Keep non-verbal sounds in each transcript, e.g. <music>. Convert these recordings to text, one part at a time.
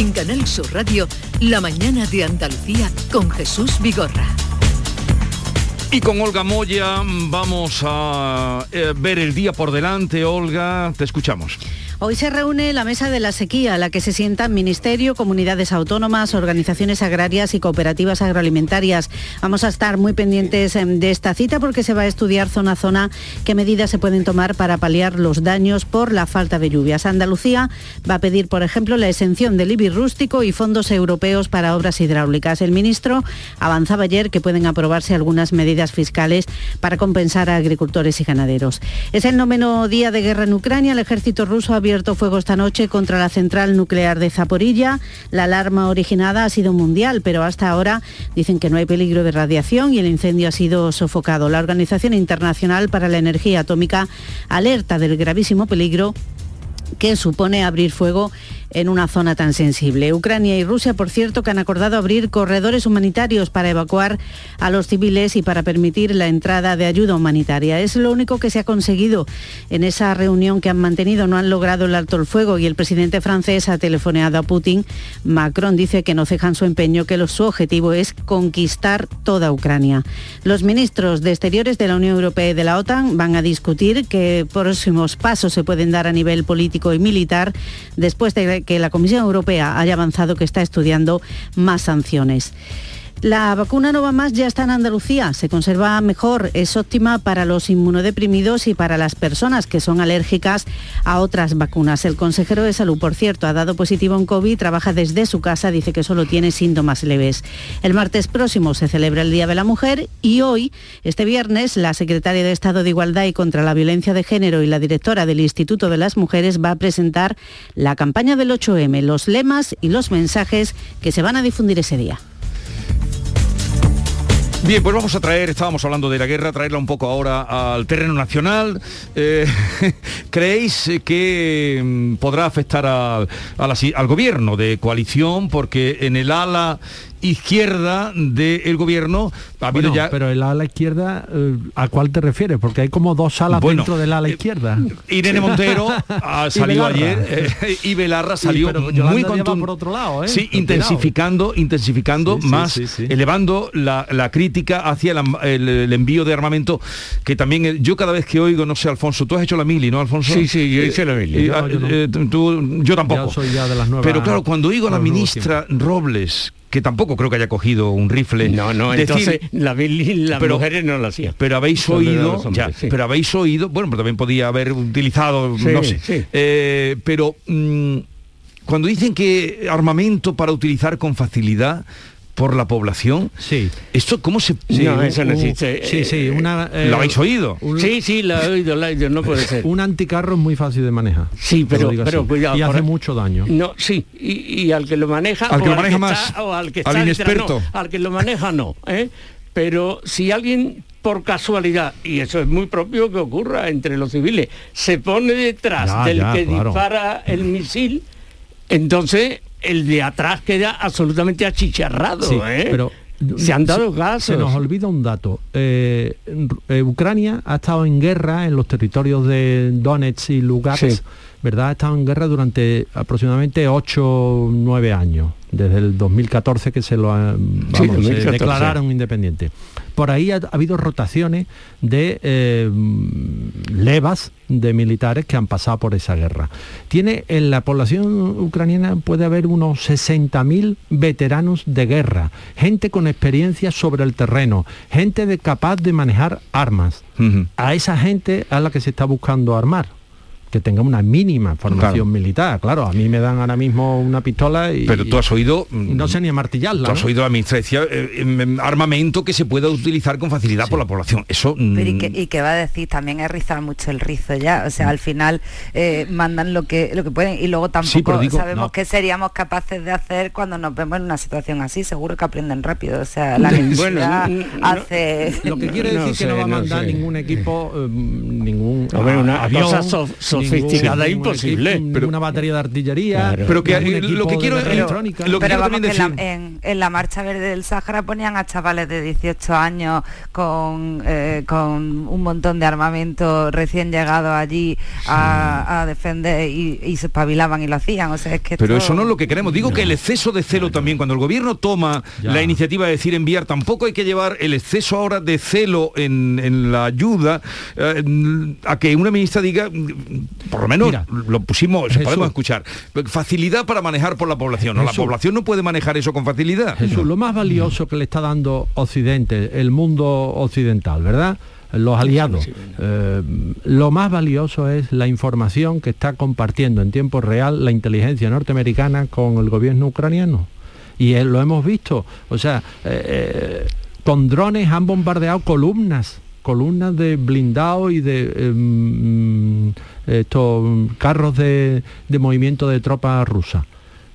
En Canal Sur Radio, La mañana de Andalucía con Jesús Vigorra. Y con Olga Moya vamos a eh, ver el día por delante. Olga, te escuchamos. Hoy se reúne la mesa de la sequía, a la que se sientan Ministerio, comunidades autónomas, organizaciones agrarias y cooperativas agroalimentarias. Vamos a estar muy pendientes em, de esta cita porque se va a estudiar zona a zona qué medidas se pueden tomar para paliar los daños por la falta de lluvias. Andalucía va a pedir, por ejemplo, la exención del IBI rústico y fondos europeos para obras hidráulicas. El ministro avanzaba ayer que pueden aprobarse algunas medidas fiscales para compensar a agricultores y ganaderos. Es el noveno día de guerra en Ucrania. El ejército ruso ha abierto fuego esta noche contra la central nuclear de Zaporilla. La alarma originada ha sido mundial, pero hasta ahora dicen que no hay peligro de radiación y el incendio ha sido sofocado. La Organización Internacional para la Energía Atómica alerta del gravísimo peligro que supone abrir fuego en una zona tan sensible. Ucrania y Rusia, por cierto, que han acordado abrir corredores humanitarios para evacuar a los civiles y para permitir la entrada de ayuda humanitaria. Es lo único que se ha conseguido en esa reunión que han mantenido. No han logrado el alto el fuego y el presidente francés ha telefoneado a Putin. Macron dice que no cejan su empeño, que su objetivo es conquistar toda Ucrania. Los ministros de Exteriores de la Unión Europea y de la OTAN van a discutir qué próximos pasos se pueden dar a nivel político y militar después de que la Comisión Europea haya avanzado que está estudiando más sanciones. La vacuna Nova Más ya está en Andalucía, se conserva mejor, es óptima para los inmunodeprimidos y para las personas que son alérgicas a otras vacunas. El consejero de salud, por cierto, ha dado positivo en COVID, trabaja desde su casa, dice que solo tiene síntomas leves. El martes próximo se celebra el Día de la Mujer y hoy, este viernes, la secretaria de Estado de Igualdad y contra la Violencia de Género y la directora del Instituto de las Mujeres va a presentar la campaña del 8M, los lemas y los mensajes que se van a difundir ese día. Bien, pues vamos a traer, estábamos hablando de la guerra, traerla un poco ahora al terreno nacional. Eh, <laughs> ¿Creéis que mm, podrá afectar al, al gobierno de coalición? Porque en el ala izquierda del gobierno ha habido ya... Pero el ala izquierda, eh, ¿a cuál te refieres? Porque hay como dos alas dentro del ala eh, izquierda. Irene Montero <laughs> salió ayer eh, y Belarra salió muy contundente. por otro lado, Sí, intensificando, intensificando más, elevando la, crítica hacia el, envío de armamento, que también yo cada vez que oigo, no sé, Alfonso, tú has hecho la mili, ¿no, Alfonso? Sí, sí, yo hice la mili. yo, yo tampoco. Pero claro, cuando oigo a la ministra Robles que tampoco creo que haya cogido un rifle. No, no, entonces la, las mujeres no lo hacían. Pero habéis oído, ya, pero habéis oído, bueno, pero también podía haber utilizado, no sé. Eh, pero mm, cuando dicen que armamento para utilizar con facilidad, por la población. Sí. ¿Esto cómo se...? Sí, no, eso no existe. Sí, sí, eh, una, ¿Lo habéis oído? sí, sí, lo he oído, lo he oído, no puede ser. <laughs> Un anticarro es muy fácil de manejar. Sí, pero, pero cuidado. Y hace mucho daño. No, sí, y, al que lo maneja... Al que lo maneja más, o al que está al inexperto. al que lo maneja no, ¿eh? Pero si alguien por casualidad, y eso es muy propio que ocurra entre los civiles, se pone detrás del que dispara el misil, entonces el de atrás queda absolutamente achicharrado. ¿eh? pero se han dado casos. Se nos olvida un dato. Eh, Ucrania ha estado en guerra en los territorios de Donetsk y Lugansk, ¿verdad? Ha estado en guerra durante aproximadamente 8 o 9 años desde el 2014 que se lo declararon independiente. Por ahí ha, habido rotaciones de eh, levas de militares que han pasado por esa guerra. Tiene en la población ucraniana puede haber unos 60.000 veteranos de guerra, gente con experiencia sobre el terreno, gente de, capaz de manejar armas. A esa gente a la que se está buscando armar que tenga una mínima formación militar. Claro, a mí me dan ahora mismo una pistola y... Pero tú has oído... No sé ni martillarla. Tú has oído a eh, armamento que se pueda utilizar con facilidad por la población. Eso... Mm, y, que, va a decir, también es rizar mucho el rizo ya. O sea, al final eh, mandan lo que, lo que pueden y luego tampoco sabemos qué seríamos capaces de hacer cuando nos vemos en una situación así. Seguro que aprenden rápido. O sea, la <laughs> bueno, hace... Lo que quiere <laughs> decir que no va a mandar ningún equipo, eh, ningún una avión, sofisticada imposible. pero, una batería de artillería. Pero que lo que quiero electrónica. Lo que pero vamos, que en, la, marcha verde del Sáhara ponían a chavales de 18 años con, eh, con un montón de armamento recién llegado allí a, defender y, se espabilaban y lo hacían. O sea, es que pero eso no es lo que queremos. Digo que el exceso de celo también, cuando el gobierno toma la iniciativa de decir enviar, tampoco hay que llevar el exceso ahora de celo en, la ayuda eh, a que una ministra diga, por lo menos lo pusimos, podemos escuchar, facilidad para manejar por la población. ¿no? La población no puede manejar eso con facilidad. Jesús, lo más valioso que le está dando Occidente, el mundo occidental, ¿verdad? los aliados. Eh, lo más valioso es la información que está compartiendo en tiempo real la inteligencia norteamericana con el gobierno ucraniano. Y lo hemos visto. O sea, eh, con drones han bombardeado columnas columnas de blindado y de em, estos carros de, de movimiento de tropas rusas.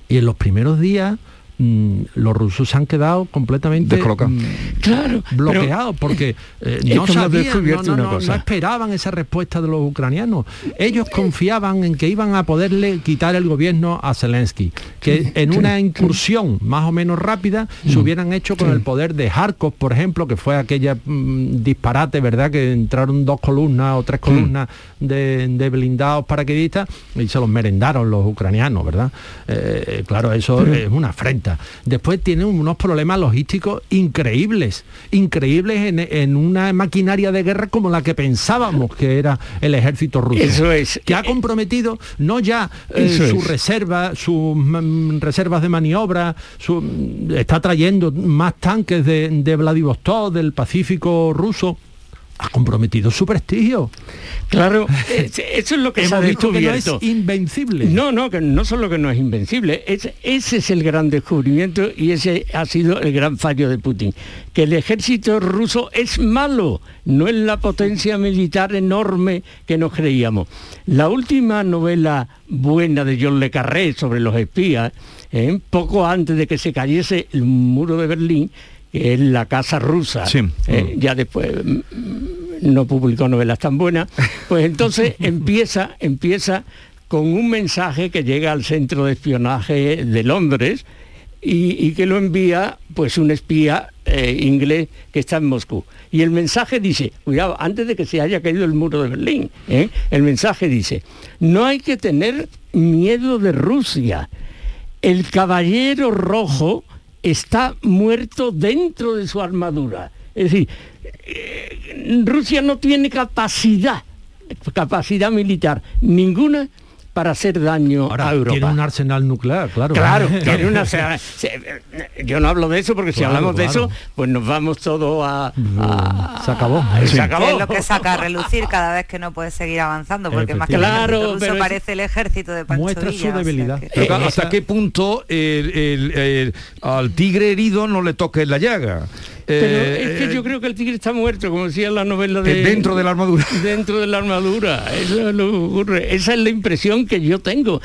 Y en los primeros días Mm, los rusos se han quedado completamente mm, claro, bloqueados porque eh, no, sabían, no, esperaban esa respuesta de los ucranianos. Ellos confiaban en que iban a poderle quitar el gobierno a Zelensky, que en una incursión más o menos rápida se mm. hubieran hecho con el poder de Kharkov, por ejemplo, que fue aquella disparate, ¿verdad? Que entraron dos columnas o tres columnas de, de, blindados paraquedistas y se los merendaron los ucranianos, ¿verdad? Eh, claro, eso es una afrenta Después tienen unos problemas logísticos increíbles, increíbles en, una maquinaria de guerra como la que pensábamos que era el ejército ruso. Eso es. Que ha comprometido no ya eh, su reserva, sus mm, reservas de maniobra, está trayendo más tanques de, de Vladivostok, del Pacífico ruso ha comprometido su prestigio. Claro, <laughs> eso es lo que se ha descubierto. Que no es invencible. No, no, que no solo que no es invencible, ese es el gran descubrimiento y ese ha sido el gran fallo de Putin. Que el ejército ruso es malo, no es la potencia militar enorme que nos creíamos. La última novela buena de John Le Carré sobre los espías, ¿eh? poco antes de que se cayese el muro de Berlín, que es la casa rusa, ¿eh? ya después no publicó novelas tan buenas, pues entonces <laughs> empieza, empieza con un mensaje que llega al centro de espionaje de Londres y, que lo envía pues un espía eh, inglés que está en Moscú. Y el mensaje dice, cuidado, antes de que se haya caído el muro de Berlín, ¿eh? el mensaje dice, no hay que tener miedo de Rusia. El caballero rojo está muerto dentro de su armadura. Es decir, eh, Rusia no tiene capacidad, capacidad militar ninguna para hacer daño a Europa. Tiene un arsenal nuclear, claro. Claro, <laughs> tiene una, yo no hablo de eso porque si hablamos de eso, pues nos vamos todos a, Se acabó. Se acabó. Es lo que saca a relucir cada vez que no puede seguir avanzando, porque más que claro, el parece el ejército de Pancho Muestra su debilidad. ¿Hasta qué punto al tigre herido no le toque la llaga? Pero es que eh, yo creo que el tigre está muerto, como decía la novela de... Dentro de la armadura. <laughs> Dentro de la armadura. Eso es lo que ocurre. Esa es la impresión que yo tengo.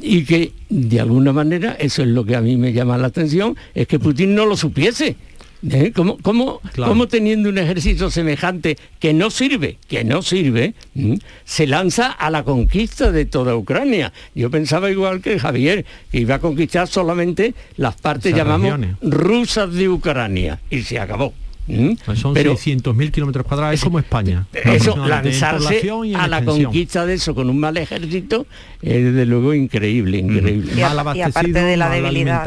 Y que, de alguna manera, eso es lo que a mí me llama la atención, es que Putin no lo supiese. ¿Eh? ¿Cómo, teniendo un ejército semejante que no sirve, que no sirve, se lanza a la conquista de toda Ucrania? Yo pensaba igual que Javier, que iba a conquistar solamente las partes, llamamos, rusas de Ucrania, y se acabó. ¿Mm? Pues son 600.000 kilómetros cuadrados, es como España. Eso, lanzarse a la conquista de eso con un mal ejército es desde luego increíble, increíble. Y, aparte de la debilidad.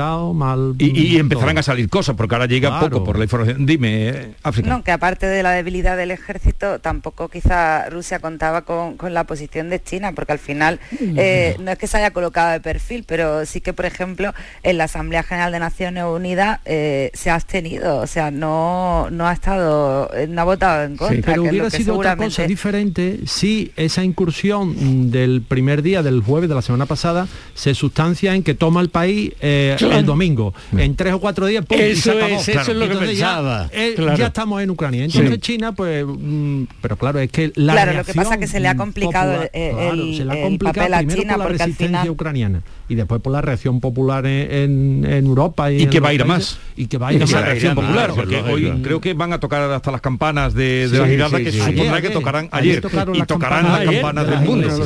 y, empezarán a salir cosas, porque ahora llega poco por la información. Dime, eh, África. No, que aparte de la debilidad del ejército, tampoco quizá Rusia contaba con, la posición de China, porque al final eh, no es que se haya colocado de perfil, pero sí que, por ejemplo, en la Asamblea General de Naciones Unidas eh, se ha abstenido, o sea, no no ha estado, eh, no ha votado en contra. pero hubiera sido otra cosa diferente si esa incursión del primer día del jueves de la semana pasada se sustancia en que toma el país eh, el domingo. En tres o cuatro días, Eso, es, eso es lo que pensaba. Eh, ya, estamos en Ucrania. Entonces China, pues, mm, pero claro, es que la Claro, lo que pasa es que se le ha complicado el, se le ha complicado papel a China por la resistencia ucraniana y después por la reacción popular en, Europa y, que va a ir más y que va a ir más la reacción popular porque hoy creo que van a tocar hasta las campanas de, la girada, que se supondrá que tocarán ayer, y tocarán las campanas del mundo.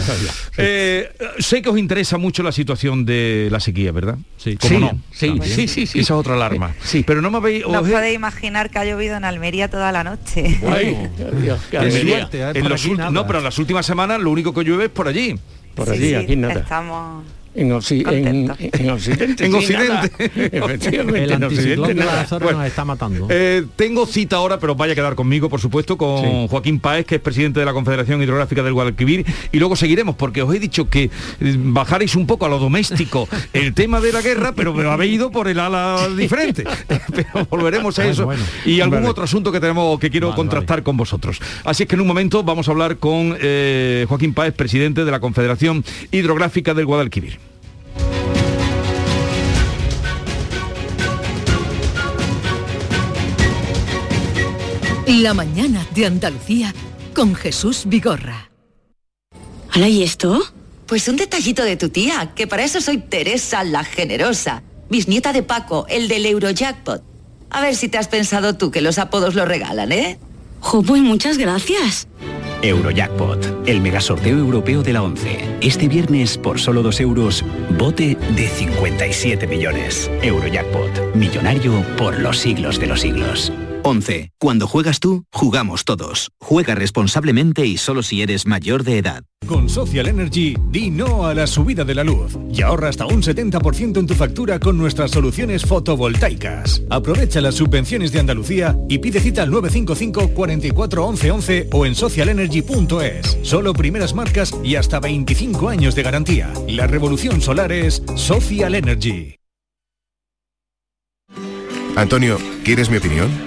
Eh, sé que os interesa mucho la situación de la sequía, ¿verdad? Sí, ¿Cómo no? Sí, sí, sí, Esa es otra alarma. Sí. Pero no me habéis... No podéis imaginar que ha llovido en Almería toda la noche. no, pero en las últimas semanas lo único que llueve es por allí. Por allí, aquí nada. Estamos en, en, Occidente. en Occidente. Efectivamente. El anticiclón de la nos está matando. Eh, tengo cita ahora, pero vaya a quedar conmigo, por supuesto, con Joaquín Paez, que es presidente de la Confederación Hidrográfica del Guadalquivir, y luego seguiremos, porque os he dicho que eh, bajaréis un poco a lo doméstico <laughs> el tema de la guerra, pero me habéis ido por el ala diferente. <laughs> pero volveremos a eso. Y algún otro asunto que tenemos que quiero contrastar con vosotros. Así es que en un momento vamos a hablar con eh, Joaquín Paez, presidente de la Confederación Hidrográfica del Guadalquivir. La mañana de Andalucía con Jesús Vigorra. ¿Hala y esto? Pues un detallito de tu tía, que para eso soy Teresa la Generosa, bisnieta de Paco, el del Eurojackpot. A ver si te has pensado tú que los apodos lo regalan, ¿eh? Jo, pues muchas gracias. Eurojackpot, el megasorteo europeo de la 11. Este viernes, por solo 2 euros, bote de 57 millones. Eurojackpot, millonario por los siglos de los siglos. 11. Cuando juegas tú, jugamos todos. Juega responsablemente y solo si eres mayor de edad. Con Social Energy, di no a la subida de la luz y ahorra hasta un 70% en tu factura con nuestras soluciones fotovoltaicas. Aprovecha las subvenciones de Andalucía y pide cita al 955 44 11 11 o en socialenergy.es. Solo primeras marcas y hasta 25 años de garantía. La revolución solar es Social Energy. Antonio, ¿quieres mi opinión?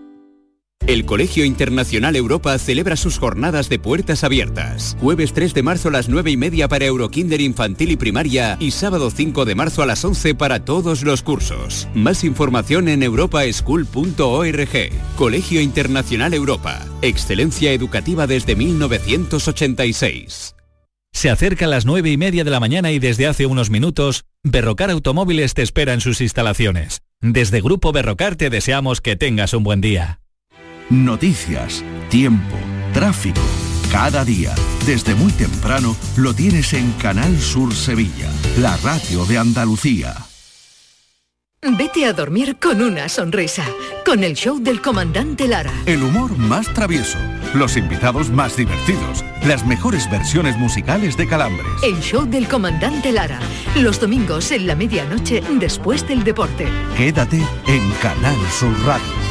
El Colegio Internacional Europa celebra sus jornadas de puertas abiertas. Jueves 3 de marzo a las 9 y media para Eurokinder infantil y primaria y sábado 5 de marzo a las 11 para todos los cursos. Más información en europaschool.org. Colegio Internacional Europa. Excelencia educativa desde 1986. Se acerca a las 9 y media de la mañana y desde hace unos minutos, Berrocar Automóviles te espera en sus instalaciones. Desde Grupo Berrocar te deseamos que tengas un buen día. Noticias, tiempo, tráfico. Cada día, desde muy temprano, lo tienes en Canal Sur Sevilla, la radio de Andalucía. Vete a dormir con una sonrisa, con el show del comandante Lara. El humor más travieso, los invitados más divertidos, las mejores versiones musicales de Calambres. El show del comandante Lara, los domingos en la medianoche después del deporte. Quédate en Canal Sur Radio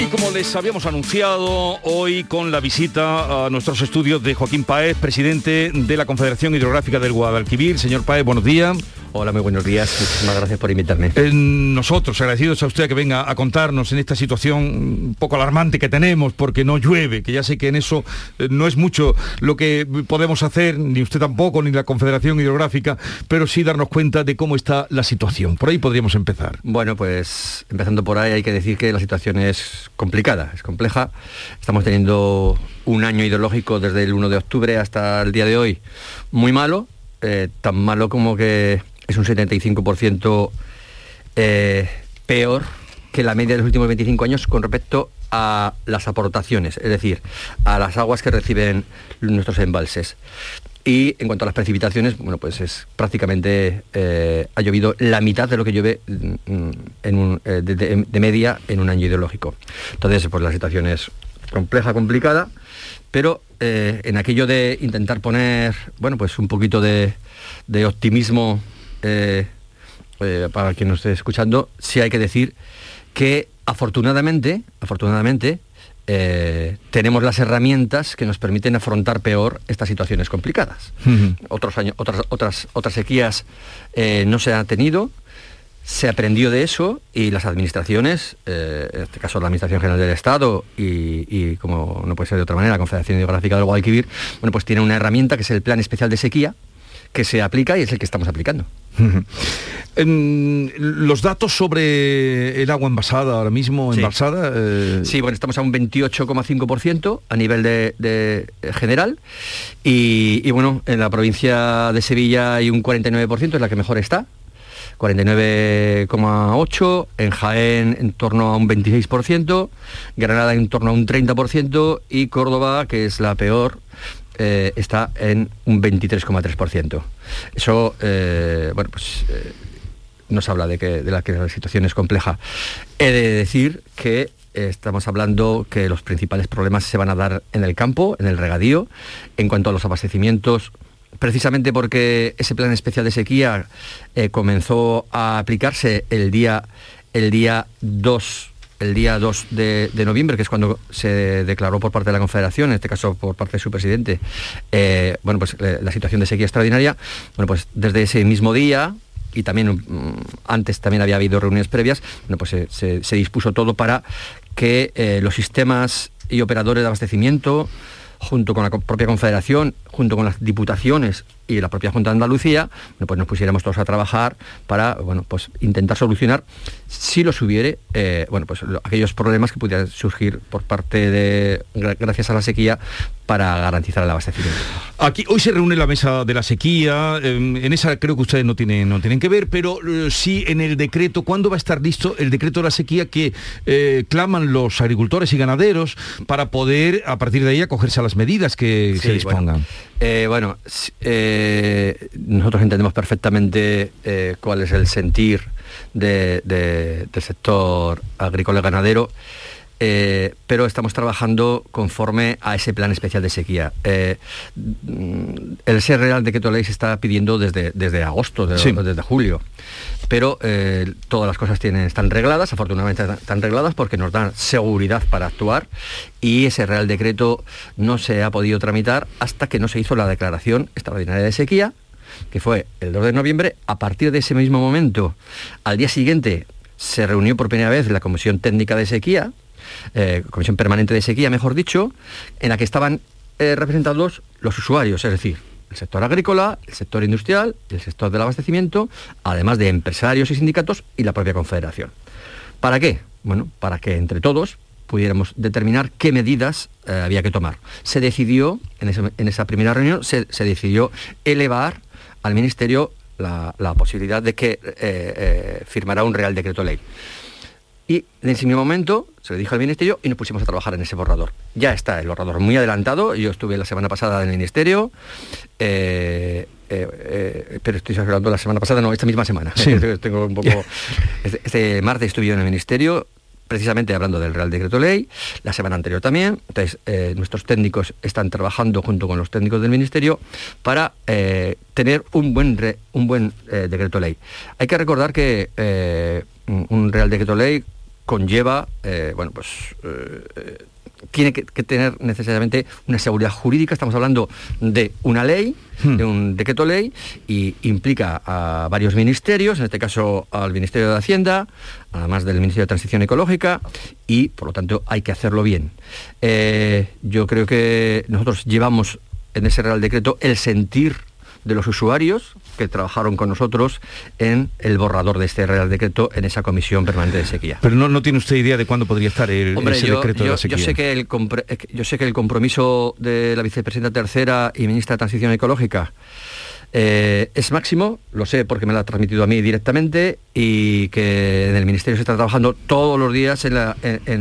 Y como les habíamos anunciado hoy con la visita a nuestros estudios de Joaquín Paez, presidente de la Confederación Hidrográfica del Guadalquivir. Señor Paez, buenos días. Hola, muy buenos días. Muchísimas gracias por invitarme. nosotros, agradecidos a usted que venga a contarnos en esta situación un poco alarmante que tenemos porque no llueve, que ya sé que en eso eh, no es mucho lo que podemos hacer, ni usted tampoco, ni la Confederación Hidrográfica, pero sí darnos cuenta de cómo está la situación. Por ahí podríamos empezar. Bueno, pues empezando por ahí hay que decir que la situación es complicada, es compleja. Estamos teniendo un año hidrológico desde el 1 de octubre hasta el día de hoy muy malo, eh, tan malo como que es un 75% eh, peor que la media de los últimos 25 años con respecto a las aportaciones, es decir, a las aguas que reciben nuestros embalses. Y en cuanto a las precipitaciones, bueno, pues es prácticamente, eh, ha llovido la mitad de lo que llueve mm, en eh, de, media en un año ideológico. Entonces, pues la situación es compleja, complicada, pero en aquello de intentar poner, bueno, pues un poquito de, de optimismo para quien nos esté escuchando, sí hay que decir que afortunadamente, afortunadamente, tenemos las herramientas que nos permiten afrontar peor estas situaciones complicadas. Otros años, otras, otras, otras sequías no se han tenido, se aprendió de eso y las administraciones, eh, en este caso la Administración General del Estado y, como no puede ser de otra manera, la Confederación Hidrográfica del Guadalquivir, bueno, pues tiene una herramienta que es el Plan Especial de Sequía, que se aplica y es el que estamos aplicando. <laughs> los datos sobre el agua envasada ahora mismo, envasada... Eh, sí, bueno, estamos a un 28,5% a nivel de, eh, general y, y, bueno, en la provincia de Sevilla hay un 49%, es la que mejor está, 49,8%, en Jaén en torno a un 26%, Granada en torno a un 30% y Córdoba, que es la peor, eh, está en un 23,3%. Eso, eh, bueno, pues eh, nos habla de que, de la que la situación es compleja. He de decir que estamos hablando que los principales problemas se van a dar en el campo, en el regadío, en cuanto a los abastecimientos precisamente porque ese plan especial de sequía eh, comenzó a aplicarse el día, el día 2 el día 2 de, noviembre, que es cuando se declaró por parte de la Confederación, en este caso por parte de su presidente, eh, bueno, pues eh, la situación de sequía extraordinaria, bueno, pues desde ese mismo día, y también mm, antes también había habido reuniones previas, bueno, pues se, dispuso todo para que los sistemas y operadores de abastecimiento, junto con la propia Confederación, junto con las diputaciones y la propia Junta de Andalucía, pues nos pusiéramos todos a trabajar para bueno, pues intentar solucionar, si los hubiere, eh, bueno, pues aquellos problemas que pudieran surgir por parte de, gracias a la sequía, para garantizar el abastecimiento. Aquí hoy se reúne la mesa de la sequía, em, en esa creo que ustedes no tienen, no tienen que ver, pero eh, sí en el decreto, ¿cuándo va a estar listo el decreto de la sequía que eh, claman los agricultores y ganaderos para poder a partir de ahí acogerse a las medidas que se dispongan? Bueno, nosotros entendemos perfectamente cuál es el sentir del sector agrícola y ganadero eh, pero estamos trabajando conforme a ese plan especial de sequía. Eh, el ser real decreto ley se está pidiendo desde, desde agosto, desde julio, pero eh, todas las cosas tienen, están regladas, afortunadamente están regladas porque nos dan seguridad para actuar y ese real decreto no se ha podido tramitar hasta que no se hizo la declaración extraordinaria de sequía, que fue el 2 de noviembre. A partir de ese mismo momento, al día siguiente, se reunió por primera vez la Comisión Técnica de Sequía, eh, Comisión Permanente de Sequía, mejor dicho, en la que estaban eh, representados los usuarios, es decir, el sector agrícola, el sector industrial, el sector del abastecimiento, además de empresarios y sindicatos y la propia Confederación. ¿Para qué? Bueno, para que entre todos pudiéramos determinar qué medidas eh, había que tomar. Se decidió, en, esa primera reunión, se, decidió elevar al Ministerio la, posibilidad de que firmara un Real Decreto Ley. Y en ese mismo momento se le dijo al Ministerio y nos pusimos a trabajar en ese borrador. Ya está el borrador muy adelantado, yo estuve la semana pasada en el Ministerio, eh, eh, eh, pero estoy hablando la semana pasada, no, esta misma semana. <laughs> Tengo un poco... Este, este, martes estuve yo en el Ministerio, precisamente hablando del Real Decreto Ley, la semana anterior también. Entonces, nuestros técnicos están trabajando junto con los técnicos del Ministerio para tener un buen, un buen Decreto Ley. Hay que recordar que un Real Decreto Ley conlleva, eh, bueno, pues eh, tiene que, tener necesariamente una seguridad jurídica. Estamos hablando de una ley, hmm. de un decreto ley, y implica a varios ministerios, en este caso al Ministerio de Hacienda, además del Ministerio de Transición Ecológica, y por lo tanto hay que hacerlo bien. Eh, yo creo que nosotros llevamos en ese Real Decreto el sentir de los usuarios que trabajaron con nosotros en el borrador de este Real Decreto en esa Comisión Permanente de Sequía. Pero no, no tiene usted idea de cuándo podría estar el, ese decreto de la sequía. Yo sé, que el, yo sé que el compromiso de la vicepresidenta tercera y ministra de Transición Ecológica eh, es máximo, lo sé porque me lo ha transmitido a mí directamente y que en el Ministerio se está trabajando todos los días en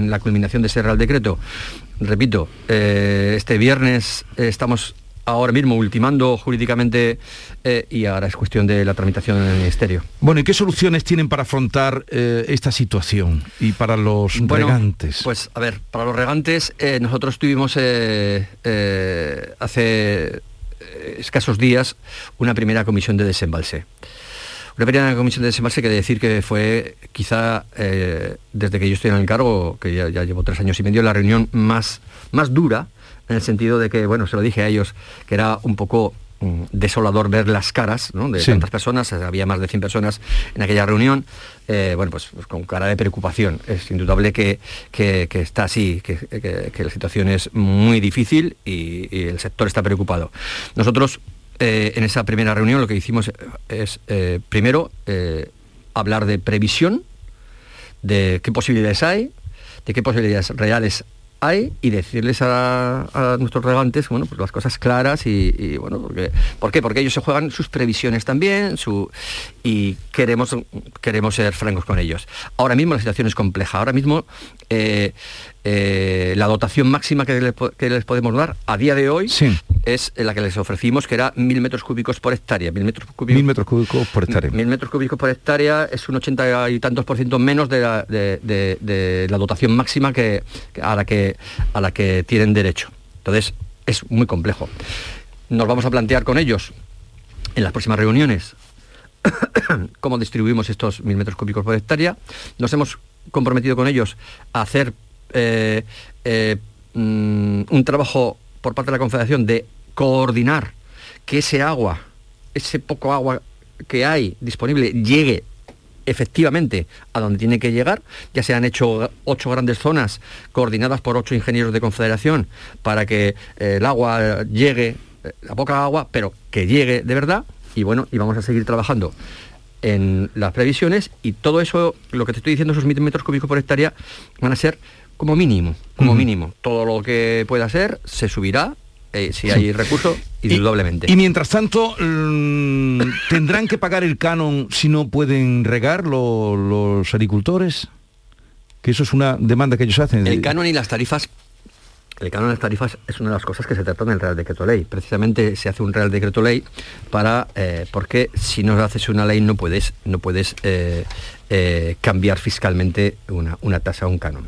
la, culminación de ese Real Decreto. Repito, eh, este viernes estamos ahora mismo ultimando jurídicamente eh, y ahora es cuestión de la tramitación en el Ministerio. Bueno, ¿y qué soluciones tienen para afrontar eh, esta situación y para los regantes? Pues a ver, para los regantes eh, nosotros tuvimos hace escasos días una primera comisión de desembalse Una primera comisión de desembalse que decir que fue quizá desde que yo estoy en el cargo, que ya, llevo tres años y medio, la reunión más, más dura, en el sentido de que, bueno, se lo dije a ellos, que era un poco mm, desolador ver las caras de tantas personas, había más de 100 personas en aquella reunión, eh, bueno, pues, pues, con cara de preocupación. Es indudable que, está así, que, la situación es muy difícil y, y el sector está preocupado. Nosotros eh, en esa primera reunión lo que hicimos es, eh, primero, eh, hablar de previsión, de qué posibilidades hay, de qué posibilidades reales hay y decirles a, nuestros regantes bueno, pues las cosas claras y, bueno, porque, ¿por qué? Porque ellos se juegan sus previsiones también su, y queremos, queremos ser francos con ellos. Ahora mismo la situación es compleja, ahora mismo eh, la dotación máxima que, les podemos dar a día de hoy es la que les ofrecimos, que era mil metros cúbicos por hectárea. Mil metros cúbicos, mil metros cúbicos por hectárea. Mil metros cúbicos por hectárea es un ochenta y tantos por ciento menos de la, dotación máxima que, a, la que, a la que tienen derecho. Entonces, es muy complejo. Nos vamos a plantear con ellos en las próximas reuniones <coughs> cómo distribuimos estos mil metros cúbicos por hectárea. Nos hemos comprometido con ellos a hacer eh, eh, mm, un trabajo por parte de la Confederación de coordinar que ese agua, ese poco agua que hay disponible, llegue efectivamente a donde tiene que llegar. Ya se han hecho ocho grandes zonas coordinadas por ocho ingenieros de confederación para que eh, el agua llegue, la poca agua, pero que llegue de verdad. Y bueno, y vamos a seguir trabajando en las previsiones y todo eso, lo que te estoy diciendo, esos mil metros cúbicos por hectárea, van a ser como mínimo, como mínimo. Todo lo que pueda ser se subirá eh, si hay recursos, indudablemente. Y, mientras tanto, mm, ¿tendrán que pagar el canon si no pueden regar los agricultores? Que eso es una demanda que ellos hacen. El canon y las tarifas el canon de las tarifas es una de las cosas que se trata en el Real Decreto Ley. Precisamente se hace un Real Decreto Ley para, eh, porque si no haces una ley no puedes, no puedes eh, eh, cambiar fiscalmente una, tasa o un canon.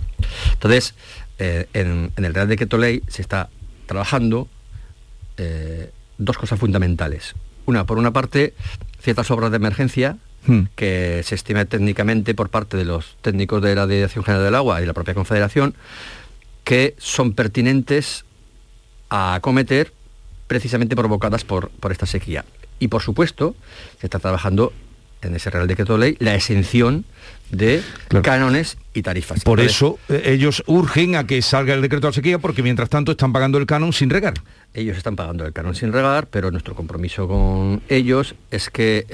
Entonces, en, el Real Decreto Ley se está trabajando dos cosas fundamentales. Una, por una parte, ciertas obras de emergencia hmm. que se estima técnicamente por parte de los técnicos de la Dirección General del Agua y la propia Confederación, que son pertinentes a acometer precisamente provocadas por, por esta sequía. Y por supuesto, se está trabajando en ese Real Decreto de Ley la exención de cánones y tarifas. Por eso eh, ellos urgen a que salga el decreto de sequía porque mientras tanto están pagando el canon sin regar. Ellos están pagando el canon sin regar, pero nuestro compromiso con ellos es que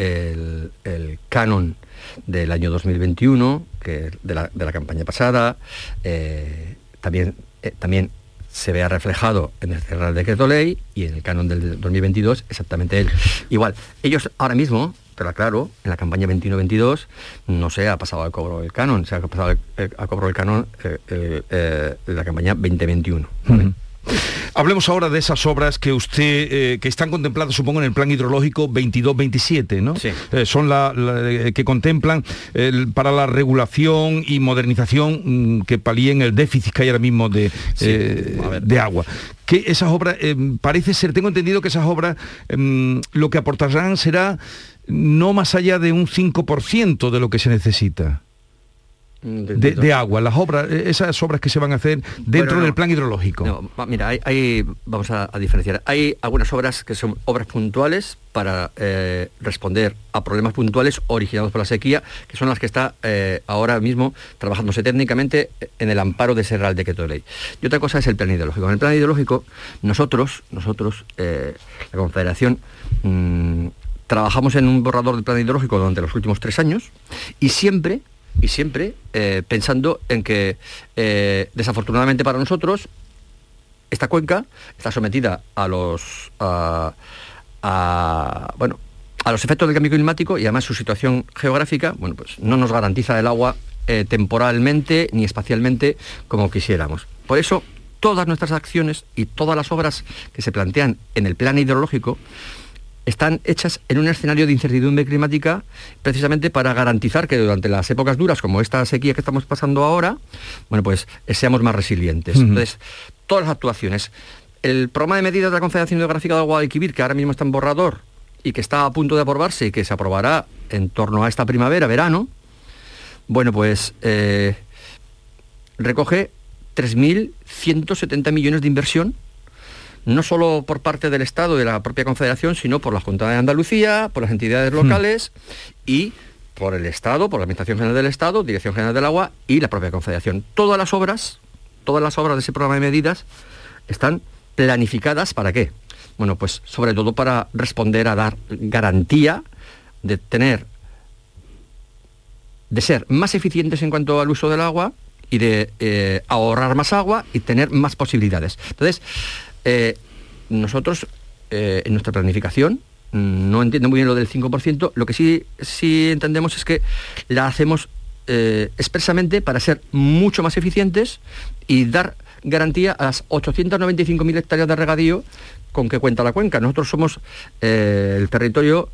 el, canon del año 2021, que de la, de la campaña pasada, eh, también, eh, también se vea reflejado en el Real Decreto Ley y en el canon del 2022 exactamente él. Igual, ellos ahora mismo, pero claro, en la campaña 21-22 no se ha pasado al cobro del canon, se ha pasado al, cobro del canon eh, eh, de la campaña 2021. Hablemos ahora de esas obras que usted, eh, que están contempladas, supongo, en el plan hidrológico 22-27, ¿no? Sí. Eh, son las eh, que contemplan para la regulación y modernización mm, que palíen el déficit que hay ahora mismo de, de agua. Que esas obras, parece ser, tengo entendido que esas obras mm, lo que aportarán será no más allá de un 5% de lo que se necesita. Mm, de, agua, las obras, eh, esas obras que se van a hacer dentro del plan hidrológico. mira, hay, vamos a, diferenciar. Hay algunas obras que son obras puntuales para eh, responder a problemas puntuales originados por la sequía, que son las que está eh, ahora mismo trabajándose técnicamente en el amparo de ese Real Decreto de Ley. Y otra cosa es el plan hidrológico. En el plan hidrológico, nosotros, nosotros, la Confederación, mm, trabajamos en un borrador del plan hidrológico durante los últimos tres años y siempre y siempre eh, pensando en que eh, desafortunadamente para nosotros esta cuenca está sometida a los bueno a los efectos del cambio climático y además su situación geográfica bueno pues no nos garantiza el agua eh, temporalmente ni espacialmente como quisiéramos. Por eso todas nuestras acciones y todas las obras que se plantean en el plan hidrológico están hechas en un escenario de incertidumbre climática precisamente para garantizar que durante las épocas duras, como esta sequía que estamos pasando ahora, bueno, pues eh, seamos más resilientes. Entonces, todas las actuaciones. El programa de medidas de la Confederación Hidrográfica de Quibir, que ahora mismo está en borrador, y que está a punto de aprobarse y que se aprobará en torno a esta primavera, verano, bueno, pues eh, recoge 3.170 millones de inversión, no solo por parte del Estado, de la propia Confederación, sino por la Junta de Andalucía, por las entidades hmm. locales y por el Estado, por la Administración General del Estado, Dirección General del Agua y la propia Confederación. Todas las obras, todas las obras de ese programa de medidas están planificadas para qué? Bueno, pues sobre todo para responder a dar garantía de tener, de ser más eficientes en cuanto al uso del agua y de eh, ahorrar más agua y tener más posibilidades. Entonces, eh, nosotros eh, en nuestra planificación mm, no entiendo muy bien lo del 5%, lo que sí, sí entendemos es que la hacemos expresamente para ser mucho más eficientes y dar garantía a las 895.000 hectáreas de regadío con que cuenta la cuenca. Nosotros somos el territorio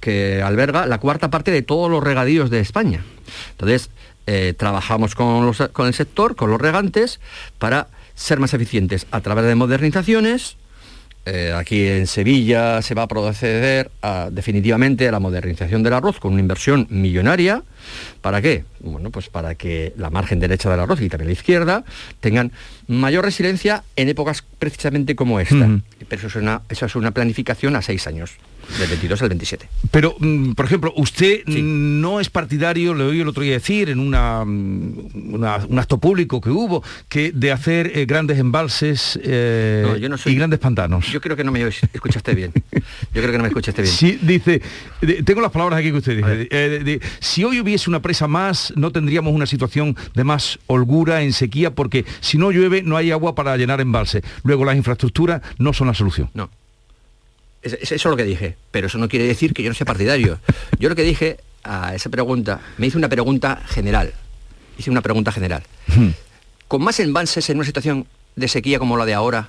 que alberga la cuarta parte de todos los regadíos de España. Entonces, eh, trabajamos con, el sector, con los regantes, para ser más eficientes a través de modernizaciones. Eh, aquí en Sevilla se va a proceder definitivamente a la modernización del arroz con una inversión millonaria. ¿Para qué? Bueno, pues para que la margen derecha del arroz y también la izquierda tengan mayor resiliencia en épocas precisamente como esta. Pero eso es una planificación a seis años del 22 al 27. Pero, mm, por ejemplo, usted no es partidario, le oí el otro día decir en una, mm, un acto público que hubo, que de hacer eh, grandes embalses eh, y grandes pantanos. Yo creo que no me escuchaste bien. Yo creo que no me escuchaste bien. <laughs> Sí, dice, tengo las palabras aquí que usted dice. Eh, si hoy hubiese una presa más, no tendríamos una situación de más holgura en sequía, porque si no llueve no hay agua para llenar embalses. Luego las infraestructuras no son la solución. No. Es, eso es lo que dije, pero eso no quiere decir que yo no sea partidario. Yo lo que dije a esa pregunta, me hice una pregunta general. Hice una pregunta general. Hmm. Con más embalses en una situación de sequía como la de ahora,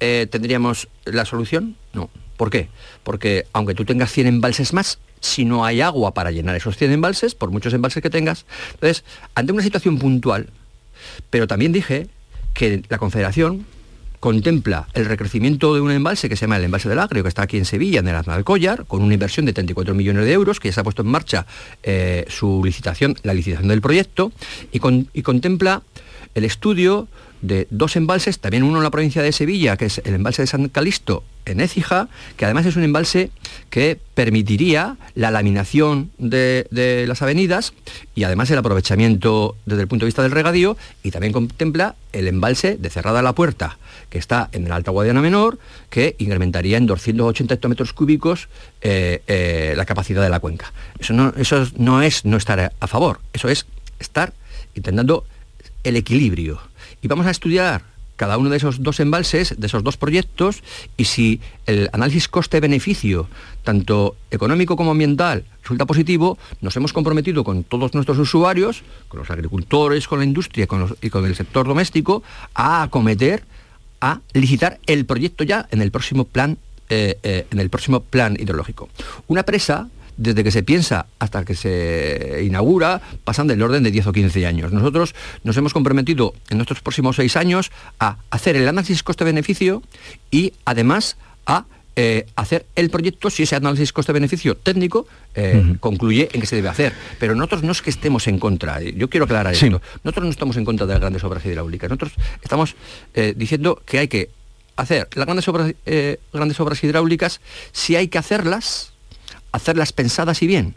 eh, ¿tendríamos la solución? No. ¿Por qué? Porque aunque tú tengas 100 embalses más, si no hay agua para llenar esos 100 embalses, por muchos embalses que tengas, entonces, ante una situación puntual, pero también dije que la Confederación contempla el recrecimiento de un embalse que se llama el embalse del Agrio, que está aquí en Sevilla, en el Collar, con una inversión de 34 millones de euros, que ya se ha puesto en marcha eh, su licitación, la licitación del proyecto, y, y contempla el estudio de dos embalses, también uno en la provincia de Sevilla, que es el embalse de San Calisto en Écija, que además es un embalse que permitiría la laminación de, las avenidas y además el aprovechamiento desde el punto de vista del regadío y también contempla el embalse de Cerrada la Puerta, que está en el Alta Guadiana Menor, que incrementaría en 280 hectómetros cúbicos eh, eh, la capacidad de la cuenca. Eso no, eso no es no estar a favor, eso es estar intentando el equilibrio y vamos a estudiar cada uno de esos dos embalses, de esos dos proyectos, y si el análisis coste-beneficio, tanto económico como ambiental, resulta positivo, nos hemos comprometido con todos nuestros usuarios, con los agricultores, con la industria y con el sector doméstico, a acometer, a licitar el proyecto ya en el próximo plan, eh, eh, en el próximo plan hidrológico. Una presa desde que se piensa hasta que se inaugura, pasan del orden de 10 o 15 años. Nosotros nos hemos comprometido en nuestros próximos seis años a hacer el análisis coste-beneficio y además a eh, hacer el proyecto si ese análisis coste-beneficio técnico eh, concluye en que se debe hacer. Pero nosotros no es que estemos en contra, eh, yo quiero aclarar esto, nosotros no estamos en contra de las grandes obras hidráulicas, nosotros estamos diciendo que hay que hacer las grandes obras, grandes obras hidráulicas si hay que hacerlas hacerlas pensadas y bien.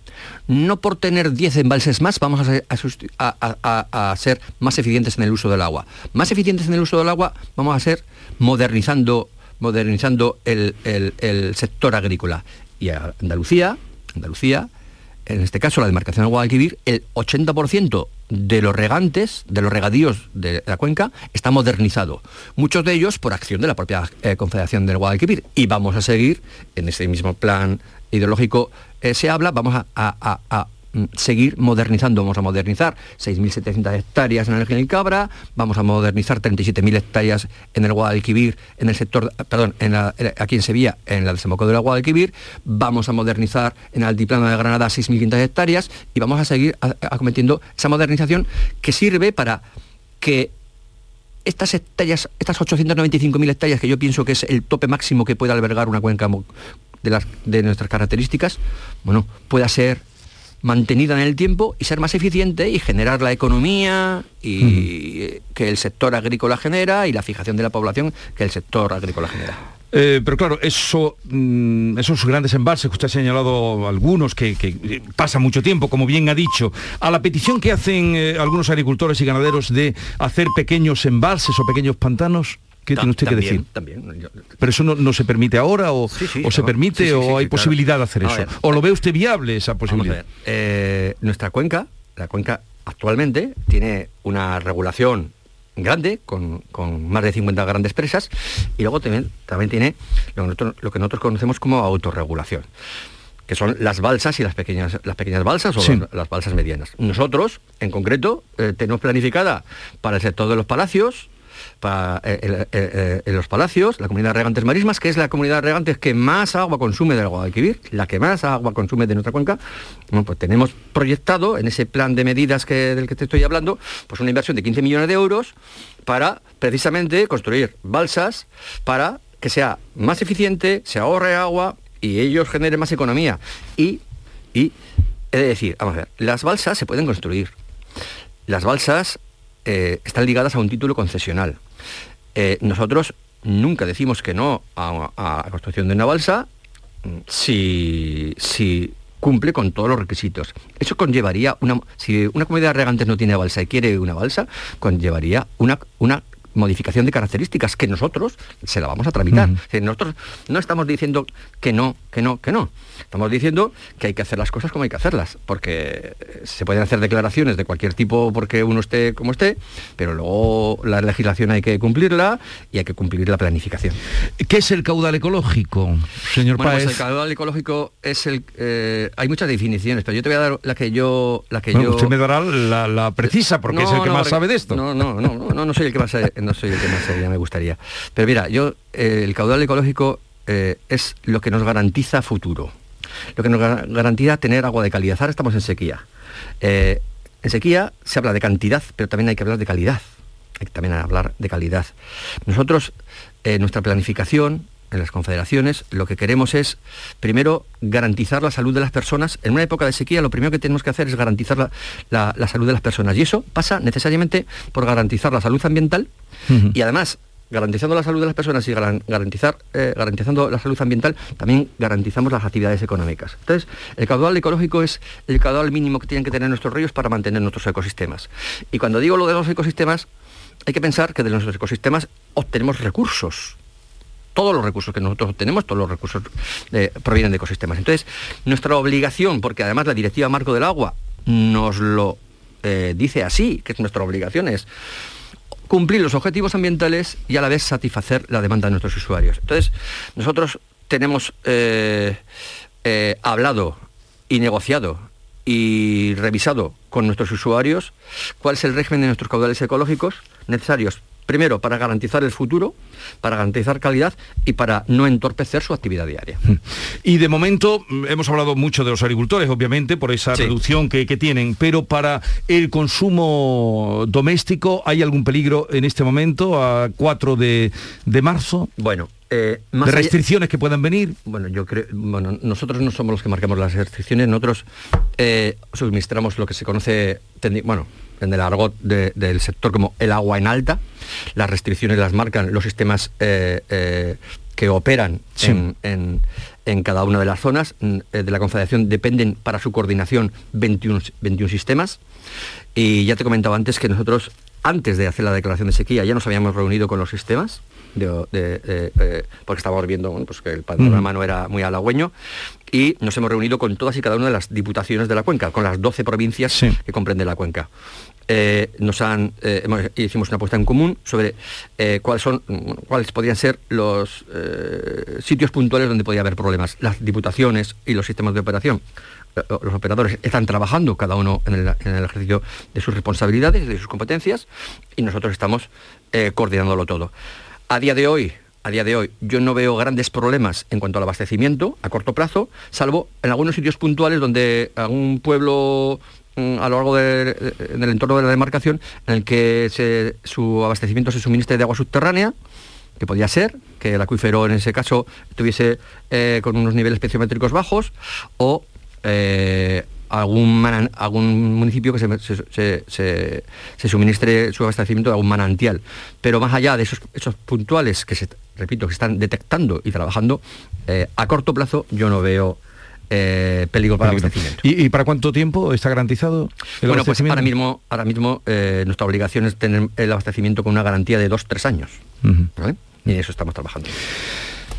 No por tener 10 embalses más vamos a ser, más eficientes en el uso del agua. Más eficientes en el uso del agua vamos a ser modernizando, modernizando el, sector agrícola. Y Andalucía, Andalucía, en este caso la demarcación del Guadalquivir, el 80% de los regantes, de los regadíos de la cuenca, está modernizado. Muchos de ellos por acción de la propia eh, Confederación del Guadalquivir. Y vamos a seguir en ese mismo plan ideológico eh, se habla, vamos a, seguir modernizando, vamos a modernizar 6.700 hectáreas en el General Cabra, vamos a modernizar 37.000 hectáreas en el Guadalquivir, en el sector, perdón, en aquí en Sevilla, en la desembocadura del Guadalquivir, vamos a modernizar en el altiplano de Granada 6.500 hectáreas y vamos a seguir acometiendo esa modernización que sirve para que estas hectáreas, estas 895.000 hectáreas que yo pienso que es el tope máximo que puede albergar una cuenca de, de nuestras características, bueno, pueda ser mantenida en el tiempo y ser más eficiente y generar la economía y que el sector agrícola genera y la fijación de la población que el sector agrícola genera. Eh, pero claro, eso, mm, esos grandes embalses que usted ha señalado algunos que, que pasan mucho tiempo, como bien ha dicho, a la petición que hacen eh, algunos agricultores y ganaderos de hacer pequeños embalses o pequeños pantanos, ¿Qué tiene usted que decir? También. ¿Pero eso no, se permite ahora o, se permite o hay posibilidad de hacer eso? ¿O lo ve usted viable esa posibilidad? Eh, nuestra cuenca, la cuenca actualmente tiene una regulación grande, con, más de 50 grandes presas, y luego también, también tiene lo que, nosotros, conocemos como autorregulación que son las balsas y las pequeñas, las pequeñas balsas o las, balsas medianas. Nosotros, en concreto, eh, tenemos planificada para el sector de los palacios, para, eh, eh, en los palacios, la comunidad de regantes marismas, que es la comunidad de regantes que más agua consume del Guadalquivir, la que más agua consume de nuestra cuenca, pues tenemos proyectado en ese plan de medidas que, del que te estoy hablando, pues una inversión de 15 millones de euros para precisamente construir balsas para que sea más eficiente, se ahorre agua y ellos generen más economía. Y, y he de decir, vamos a ver, las balsas se pueden construir. Las balsas eh, están ligadas a un título concesional. Eh, nosotros nunca decimos que no a, la construcción de una balsa mm, si, si, cumple con todos los requisitos. Eso conllevaría una, si una comunidad de regantes no tiene balsa y quiere una balsa, conllevaría una, una modificación de características que nosotros se la vamos a tramitar. nosotros no estamos diciendo que no, que no, que no. Estamos diciendo que hay que hacer las cosas como hay que hacerlas, porque se pueden hacer declaraciones de cualquier tipo porque uno esté como esté, pero luego la legislación hay que cumplirla y hay que cumplir la planificación. ¿Qué es el caudal ecológico, señor bueno, pues el caudal ecológico es el... Eh, hay muchas definiciones, pero yo te voy a dar la que yo... La que yo... Usted me dará la, precisa, porque es el que más sabe de esto. No, no, no, no, no soy el que más sabe <laughs> no soy el que más sería, me gustaría. Pero mira, yo, eh, el caudal ecológico eh, es lo que nos garantiza futuro, lo que nos garantiza tener agua de calidad. Ahora estamos en sequía. Eh, en sequía se habla de cantidad, pero también hay que hablar de calidad. Hay que también hablar de calidad. Nosotros, nuestra planificación, en las confederaciones, lo que queremos es, primero, garantizar la salud de las personas. En una época de sequía, lo primero que tenemos que hacer es garantizar la salud de las personas. Y eso pasa necesariamente por garantizar la salud ambiental, y además, garantizando la salud de las personas y garantizar, eh, garantizando la salud ambiental, también garantizamos las actividades económicas. Entonces, el caudal ecológico es el caudal mínimo que tienen que tener nuestros ríos para mantener nuestros ecosistemas. Y cuando digo lo de los ecosistemas, hay que pensar que de nuestros ecosistemas obtenemos recursos. Todos los recursos que nosotros obtenemos, todos los recursos eh, provienen de ecosistemas. Entonces, nuestra obligación, porque además la Directiva Marco del Agua nos lo eh, dice así, que es nuestra obligación, es cumplir los objetivos ambientales y a la vez satisfacer la demanda de nuestros usuarios. Entonces, nosotros tenemos eh, hablado y negociado y revisado con nuestros usuarios cuál es el régimen de nuestros caudales ecológicos necesarios primero para garantizar el futuro, para garantizar calidad y para no entorpecer su actividad diaria. Y de momento mm, hemos hablado mucho de los agricultores, obviamente, por esa reducción que, tienen, pero para el consumo doméstico, ¿hay algún peligro en este momento, a 4 de, marzo? Bueno, eh, de restricciones que puedan venir. Bueno, yo creo, bueno, nosotros no somos los que marcamos las restricciones, nosotros eh, suministramos lo que se conoce, bueno, en el argot del sector como el agua en alta. Las restricciones las marcan los sistemas eh, eh, que operan en, cada una de las zonas mm, eh, de la Confederación. Dependen para su coordinación 21, 21 sistemas. Y ya te comentaba antes que nosotros, antes de hacer la declaración de sequía, ya nos habíamos reunido con los sistemas porque estábamos viendo pues que el panorama no era muy halagüeño y nos hemos reunido con todas y cada una de las diputaciones de la cuenca, con las 12 provincias que comprende la cuenca. Eh, nos han, eh, hicimos una apuesta en común sobre eh, cuáles son cuáles podrían ser los sitios puntuales donde podía haber problemas. Las diputaciones y los sistemas de operación, los operadores están trabajando cada uno en el, en el ejercicio de sus responsabilidades, de sus competencias, y nosotros estamos coordinándolo todo. A día de hoy, a día de hoy yo no veo grandes problemas en cuanto al abastecimiento a corto plazo, salvo en algunos sitios puntuales donde algún pueblo mm, a lo largo del entorno de la demarcación en el que su abastecimiento se suministre de agua subterránea que podía ser que el acuífero en ese caso estuviese eh, con unos niveles especiométricos bajos o eh, algún, algún municipio que se, suministre su abastecimiento de algún manantial. Pero más allá de esos, esos puntuales que se, repito, que están detectando y trabajando, eh, a corto plazo yo no veo eh, peligro para el abastecimiento. ¿Y, para cuánto tiempo está garantizado el bueno, pues ahora mismo, ahora mismo eh, nuestra obligación es tener el abastecimiento con una garantía de dos, tres años. Y en eso estamos trabajando.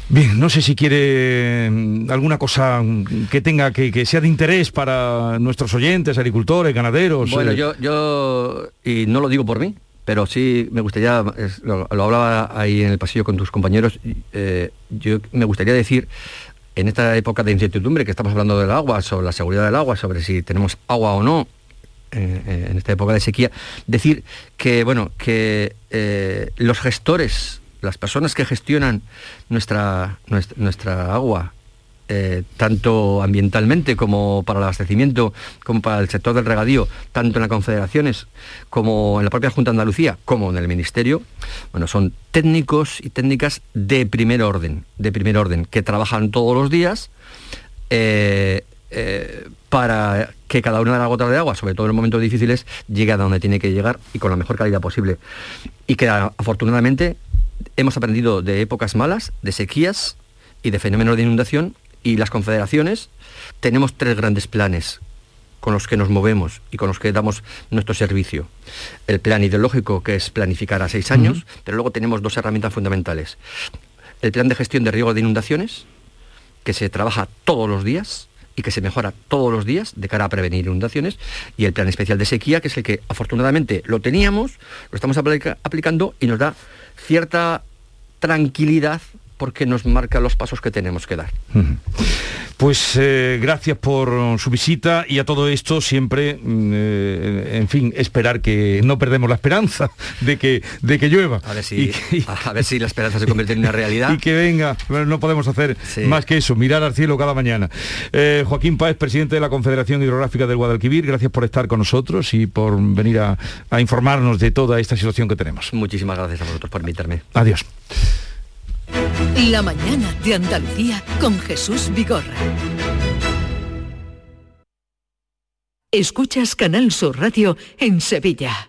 Bien, no sé si quiere mm, alguna cosa que tenga que, sea de interés para nuestros oyentes, agricultores, ganaderos. Bueno, eh. yo, yo, y no lo digo por mí, pero sí me gustaría, lo, hablaba ahí en el pasillo con tus compañeros, eh, yo me gustaría decir, en esta época de incertidumbre que estamos hablando del agua, sobre la seguridad del agua, sobre si tenemos agua o no, eh, en esta época de sequía, decir que, bueno, que los gestores las personas que gestionan nuestra, nuestra, agua, eh, tanto ambientalmente como para el abastecimiento, como para el sector del regadío, tanto en las confederaciones como en la propia Junta de Andalucía, como en el Ministerio, bueno, son técnicos y técnicas de primer orden, de primer orden, que trabajan todos los días eh, eh, para que cada una de las gotas de agua, sobre todo en momentos difíciles, llegue a donde tiene que llegar y con la mejor calidad posible. Y que afortunadamente hemos aprendido de épocas malas, de sequías y de fenómenos de inundación y las confederaciones tenemos tres grandes planes con los que nos movemos y con los que damos nuestro servicio. El plan ideológico, que es planificar a seis años, pero luego tenemos dos herramientas fundamentales. El plan de gestión de riesgo de inundaciones, que se trabaja todos los días y que se mejora todos los días de cara a prevenir inundaciones, y el plan especial de sequía, que es el que afortunadamente lo teníamos, lo estamos aplicando y nos da cierta tranquilidad porque nos marca los pasos que tenemos que dar. Pues eh, gracias por su visita y a todo esto siempre, mm, eh, en fin, esperar que no perdemos la esperanza de que, de que llueva. A ver, si, <laughs> a ver si la esperanza se convierte en una realidad. Y que venga, no podemos hacer más que eso, mirar al cielo cada mañana. Eh, Joaquín Páez, presidente de la Confederación Hidrográfica del Guadalquivir, gracias por estar con nosotros y por venir a, a informarnos de toda esta situación que tenemos. Muchísimas gracias a vosotros por invitarme. Adiós. La mañana de Andalucía con Jesús Vigorra. Escuchas Canal Sur Radio en Sevilla.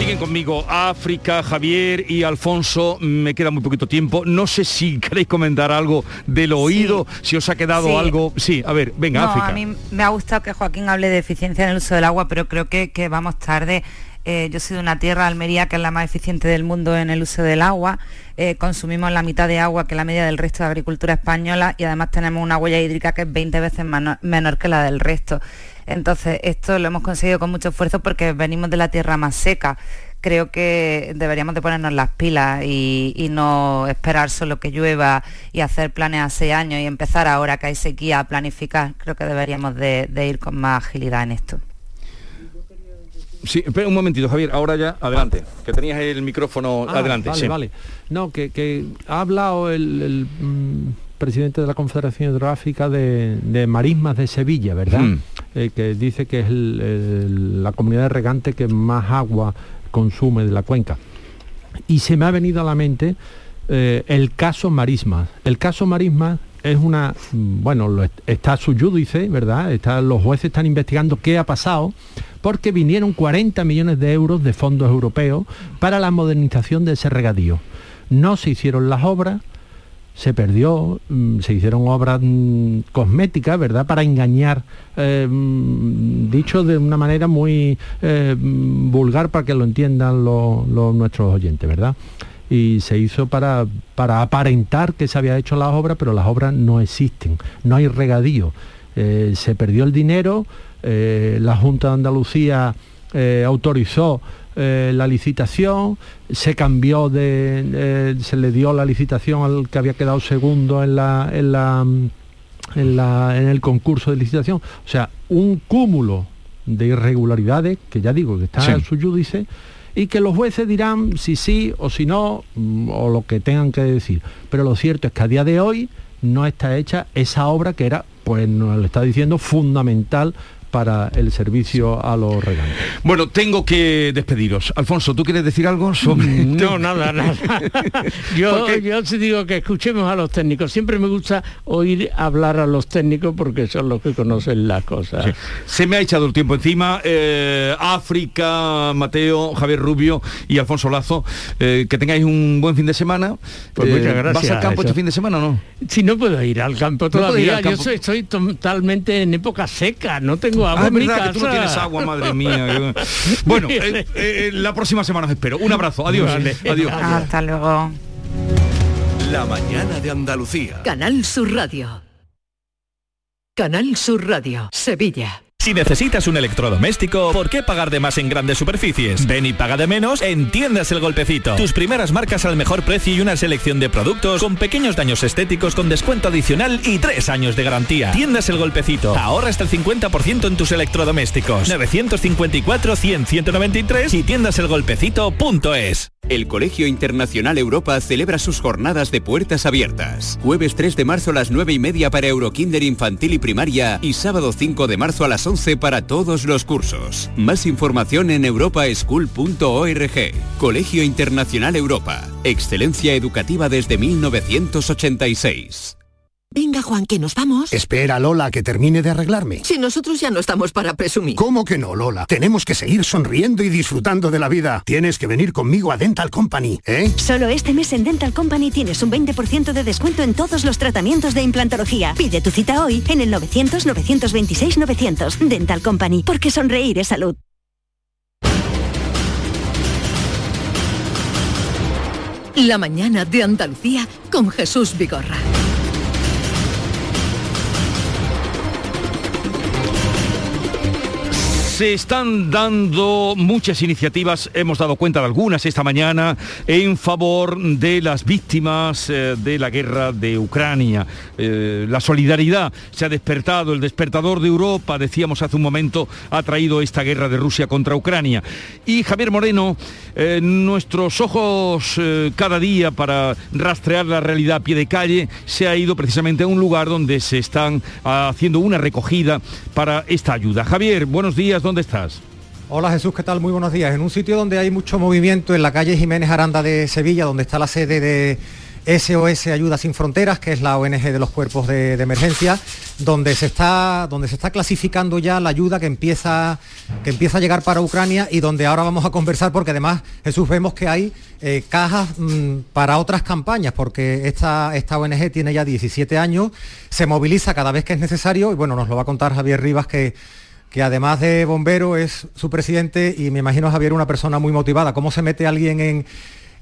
Siguen conmigo África, Javier y Alfonso. Me queda muy poquito tiempo. No sé si <laughs> queréis comentar algo del oído, si os ha quedado algo. Sí, a ver, venga, África. A mí me ha gustado que Joaquín hable de eficiencia en el uso del agua, pero creo que, vamos tarde. Eh, yo soy de una tierra, Almería, que es la más eficiente del mundo en el uso del agua. Eh, consumimos la mitad de agua que la media del resto de agricultura española y además tenemos una huella hídrica que es 20 veces menor que la del resto. Entonces, esto lo hemos conseguido con mucho esfuerzo porque venimos de la tierra más seca. Creo que deberíamos de ponernos las pilas y, no esperar solo que llueva y hacer planes a seis años y empezar ahora que hay sequía a planificar. Creo que deberíamos de, ir con más agilidad en esto. Sí, espera un momentito, Javier, ahora ya, adelante, que tenías el micrófono Ah, adelante. Vale, sí. vale. No, que, que ha hablado el, el, mm, presidente de la Confederación Hidrográfica de, de Marismas de Sevilla, ¿verdad? Mm. Eh, que dice que es el- el- la comunidad de regante que más agua consume de la cuenca. Y se me ha venido a la mente eh, el caso Marismas. El caso Marismas es una, mm, bueno, lo est- está su judice, ¿verdad? Está, los jueces están investigando qué ha pasado porque vinieron 40 millones de euros de fondos europeos para la modernización de ese regadío. No se hicieron las obras, se perdió, mm, se hicieron obras mm, cosméticas, ¿verdad? Para engañar, eh, mm, dicho de una manera muy eh, vulgar para que lo entiendan los, nuestros oyentes, ¿verdad? Y se hizo para, para aparentar que se había hecho las obras, pero las obras no existen, no hay regadío. Eh, se perdió el dinero, la Junta de Andalucía autorizó eh, la licitación, se cambió de, eh, se le dio la licitación al que había quedado segundo en la, en la en, la- en el concurso de licitación. O sea, un cúmulo de irregularidades, que ya digo que está Sí. en su judice, y que los jueces dirán si sí o si no, mm, o lo que tengan que decir. Pero lo cierto es que a día de hoy no está hecha esa obra que era, pues nos lo está diciendo, fundamental para el servicio a los regantes. Bueno, tengo que despediros. Alfonso, ¿tú quieres decir algo sobre <laughs> No, <laughs> nada, nada. <laughs> Yo, yo sí digo que escuchemos a los técnicos. Siempre me gusta oír hablar a los técnicos porque son los que conocen las cosas. Sí. Se me ha echado el tiempo encima. Eh, África, Mateo, Javier Rubio y Alfonso Lazo. eh, que tengáis un buen fin de semana. Pues Eh, muchas gracias. ¿Vas al campo este fin de semana o no? Si no puedo ir al campo ir todavía, al campo. yo soy, estoy totalmente en época seca, no tengo agua Ah, es que tú no tienes agua, madre mía. <laughs> Bueno, eh, eh, la próxima semana os espero. Un abrazo. Adiós. Vale. Adiós. Hasta luego. La mañana de Andalucía. Canal Sur Radio. Canal Sur Radio, Sevilla. Si necesitas un electrodoméstico, ¿por qué pagar de más en grandes superficies? Ven y paga de menos en Tiendas El Golpecito. Tus primeras marcas al mejor precio y una selección de productos con pequeños daños estéticos con descuento adicional y tres años de garantía. Tiendas El Golpecito. Ahorra hasta el 50% en tus electrodomésticos. 954-100-193 y tiendaselgolpecito.es. El Colegio Internacional Europa celebra sus jornadas de puertas abiertas. Jueves 3 de marzo a las 9 y media para Eurokinder infantil y primaria y sábado 5 de marzo a las 11 para todos los cursos. Más información en europaschool.org. Colegio Internacional Europa. Excelencia educativa desde 1986. Venga, Juan, que nos vamos. Espera, Lola, que termine de arreglarme. Si nosotros ya no estamos para presumir. ¿Cómo que no, Lola? Tenemos que seguir sonriendo y disfrutando de la vida. Tienes que venir conmigo a Dental Company, ¿eh? Solo este mes en Dental Company tienes un 20% de descuento en todos los tratamientos de implantología. Pide tu cita hoy en el 900-926-900. Dental Company, porque sonreír es salud. La mañana de Andalucía con Jesús Vigorra. Se están dando muchas iniciativas, hemos dado cuenta de algunas esta mañana, en favor de las víctimas eh, de la guerra de Ucrania. Eh, la solidaridad se ha despertado, el despertador de Europa, decíamos hace un momento, ha traído esta guerra de Rusia contra Ucrania. Y Javier Moreno, eh, nuestros ojos cada día para rastrear la realidad a pie de calle, se ha ido precisamente a un lugar donde se están haciendo una recogida para esta ayuda. Javier, buenos días, ¿dónde estás? Hola Jesús, ¿qué tal? Muy buenos días. En un sitio donde hay mucho movimiento, en la calle Jiménez Aranda de Sevilla, donde está la sede de SOS Ayuda Sin Fronteras, que es la ONG de los cuerpos de, de emergencia, donde se, está, donde se está clasificando ya la ayuda que empieza, que empieza a llegar para Ucrania y donde ahora vamos a conversar porque además, Jesús, vemos que hay eh, cajas mm, para otras campañas, porque esta, esta ONG tiene ya 17 años, se moviliza cada vez que es necesario y bueno, nos lo va a contar Javier Rivas que que además de bombero es su presidente y me imagino Javier una persona muy motivada. ¿Cómo se mete alguien en,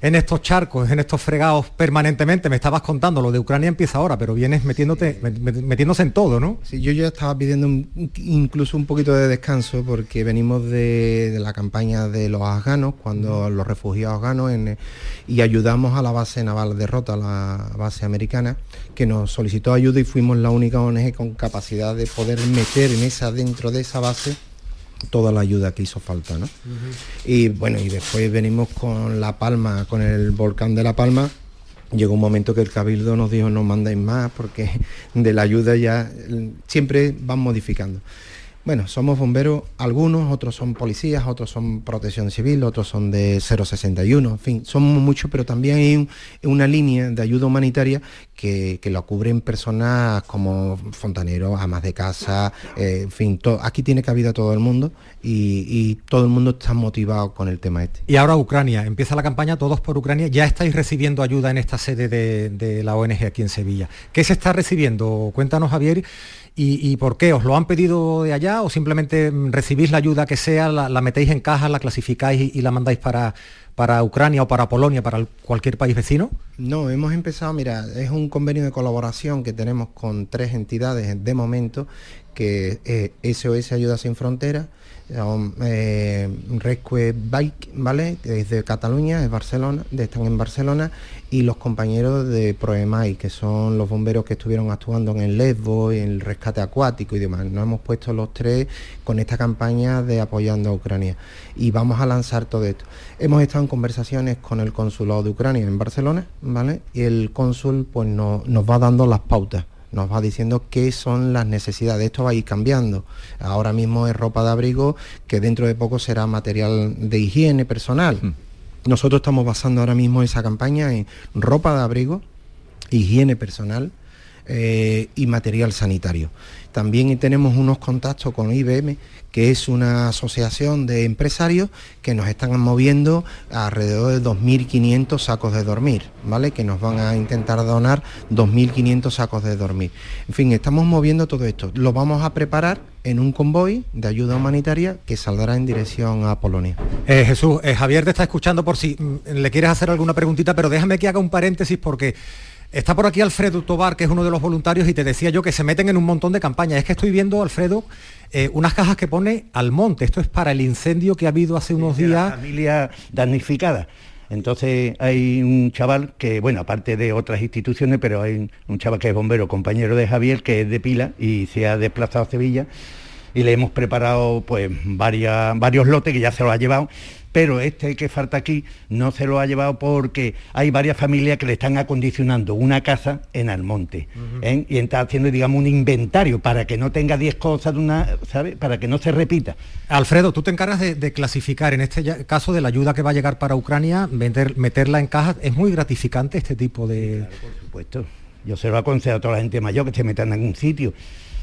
en estos charcos, en estos fregados permanentemente? Me estabas contando, lo de Ucrania empieza ahora, pero vienes metiéndote, met- metiéndose en todo, ¿no? Sí, yo ya estaba pidiendo un- incluso un poquito de descanso porque venimos de, de la campaña de los afganos, cuando los refugiados afganos en- y ayudamos a la base naval de Rota, la base americana, que nos solicitó ayuda y fuimos la única ONG con capacidad de poder meter en esa, dentro de esa base toda la ayuda que hizo falta. ¿no? Y bueno, y después venimos con La Palma, con el volcán de La Palma. Llegó un momento que el cabildo nos dijo no mandáis más porque de la ayuda ya siempre van modificando. Bueno, somos bomberos algunos, otros son policías, otros son protección civil, otros son de 061, en fin, somos muchos, pero también hay una línea de ayuda humanitaria que, lo cubren personas como fontaneros, amas de casa, eh, en fin, aquí tiene cabida todo el mundo y, todo el mundo está motivado con el tema este. Y ahora Ucrania, empieza la campaña Todos por Ucrania, ya estáis recibiendo ayuda en esta sede de, de la ONG aquí en Sevilla. ¿Qué se está recibiendo? Cuéntanos, Javier. ¿Y, por qué? ¿Os lo han pedido de allá o simplemente recibís la ayuda que sea, la, metéis en caja, la clasificáis y, la mandáis para, para Ucrania o para Polonia, para cualquier país vecino? No, hemos empezado, mira, es un convenio de colaboración que tenemos con tres entidades de momento, que es SOS Ayuda Sin Fronteras, eh, Rescue Bike, ¿vale? Es de Cataluña, es Barcelona, están en Barcelona, y los compañeros de Proemai, que son los bomberos que estuvieron actuando en el Lesbo, en el rescate acuático y demás. Nos hemos puesto los tres con esta campaña de apoyando a Ucrania y vamos a lanzar todo esto. Hemos estado en conversaciones con el consulado de Ucrania en Barcelona, ¿vale? Y el cónsul pues nos va dando las pautas nos va diciendo qué son las necesidades. Esto va a ir cambiando. Ahora mismo es ropa de abrigo que dentro de poco será material de higiene personal. Nosotros estamos basando ahora mismo esa campaña en ropa de abrigo, higiene personal eh, y material sanitario. También tenemos unos contactos con IBM, que es una asociación de empresarios que nos están moviendo alrededor de 2.500 sacos de dormir, ¿vale? Que nos van a intentar donar 2.500 sacos de dormir. En fin, estamos moviendo todo esto. Lo vamos a preparar en un convoy de ayuda humanitaria que saldrá en dirección a Polonia. Eh, Jesús, eh, Javier te está escuchando por si mm, le quieres hacer alguna preguntita, pero déjame que haga un paréntesis porque Está por aquí Alfredo Tobar, que es uno de los voluntarios, y te decía yo que se meten en un montón de campañas. Es que estoy viendo, Alfredo, eh, unas cajas que pone al monte. Esto es para el incendio que ha habido hace unos días. La familia damnificada. Entonces hay un chaval que, bueno, aparte de otras instituciones, pero hay un chaval que es bombero, compañero de Javier, que es de Pila y se ha desplazado a Sevilla y le hemos preparado pues varios lotes que ya se lo ha llevado pero este que falta aquí no se lo ha llevado porque hay varias familias que le están acondicionando una casa en Almonte ¿eh? y está haciendo, digamos, un inventario para que no tenga 10 cosas de una, ¿sabes? Para que no se repita. Alfredo, tú te encargas de, clasificar, en este caso de la ayuda que va a llegar para Ucrania, meterla en cajas, es muy gratificante este tipo de... por supuesto. Yo se lo aconsejo a toda la gente mayor que se metan en un sitio.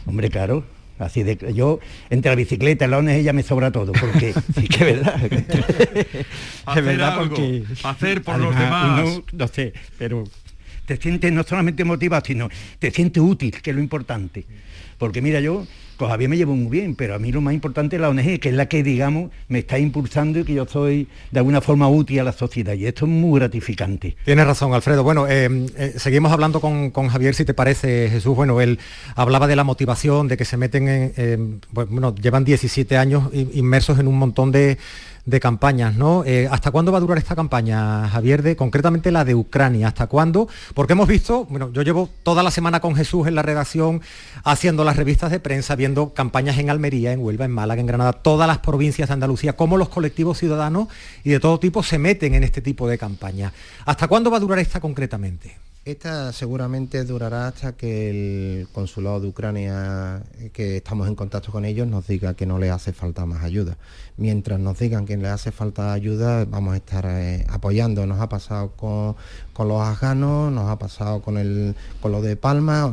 Hombre, claro, Así de yo entre la bicicleta y la ONG ya me sobra todo, porque <laughs> sí que es verdad. <laughs> es <laughs> verdad porque hacer por los demás. no sé, pero te sientes no solamente motivado, sino te sientes útil, que es lo importante. Porque mira, yo con Javier me llevo muy bien, pero a mí lo más importante es la ONG, que es la que, digamos, me está impulsando y que yo soy de alguna forma útil a la sociedad. Y esto es muy gratificante. Tienes razón, Alfredo. Bueno, eh, eh, seguimos hablando con, Javier, si te parece, Jesús. Bueno, él hablaba de la motivación, de que se meten en, bueno, llevan 17 años inmersos en un montón de de campañas, ¿no? Eh, ¿Hasta cuándo va a durar esta campaña, Javier, de concretamente la de Ucrania? ¿Hasta cuándo? Porque hemos visto, bueno, yo llevo toda la semana con Jesús en la redacción haciendo las revistas de prensa, viendo campañas en Almería, en Huelva, en Málaga, en Granada, todas las provincias de Andalucía, cómo los colectivos ciudadanos y de todo tipo se meten en este tipo de campañas. ¿Hasta cuándo va a durar esta concretamente? Esta seguramente durará hasta que el consulado de Ucrania, que estamos en contacto con ellos, nos diga que no le hace falta más ayuda. Mientras nos digan que le hace falta ayuda, vamos a estar eh, apoyando. Nos ha pasado con, los afganos, nos ha pasado con, el, con lo de Palma.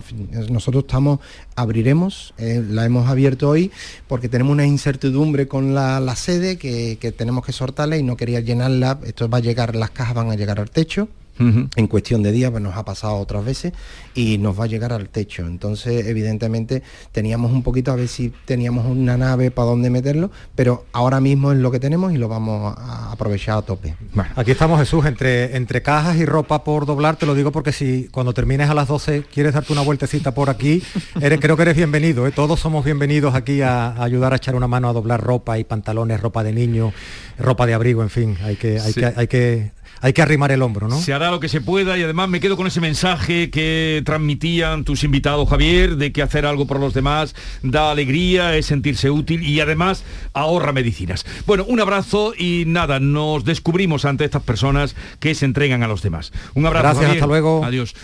nosotros estamos, abriremos, eh, la hemos abierto hoy porque tenemos una incertidumbre con la, sede que, que tenemos que sortarla y no quería llenarla. Esto va a llegar, las cajas van a llegar al techo en cuestión de días, pues nos ha pasado otras veces y nos va a llegar al techo. Entonces, evidentemente, teníamos un poquito a ver si teníamos una nave para dónde meterlo, pero ahora mismo es lo que tenemos y lo vamos a aprovechar a tope. Aquí estamos, Jesús, entre, entre cajas y ropa por doblar, te lo digo porque si cuando termines a las 12 quieres darte una vueltecita por aquí, eres, creo que eres bienvenido, ¿eh? todos somos bienvenidos aquí a, ayudar a echar una mano a doblar ropa y pantalones, ropa de niño, ropa de abrigo, en fin, hay que, hay que, hay que hay que arrimar el hombro, ¿no? Se hará lo que se pueda y además me quedo con ese mensaje que transmitían tus invitados, Javier, de que hacer algo por los demás da alegría, es sentirse útil y además ahorra medicinas. Bueno, un abrazo y nada, nos descubrimos ante estas personas que se entregan a los demás. Un abrazo. Gracias, hasta luego. Adiós.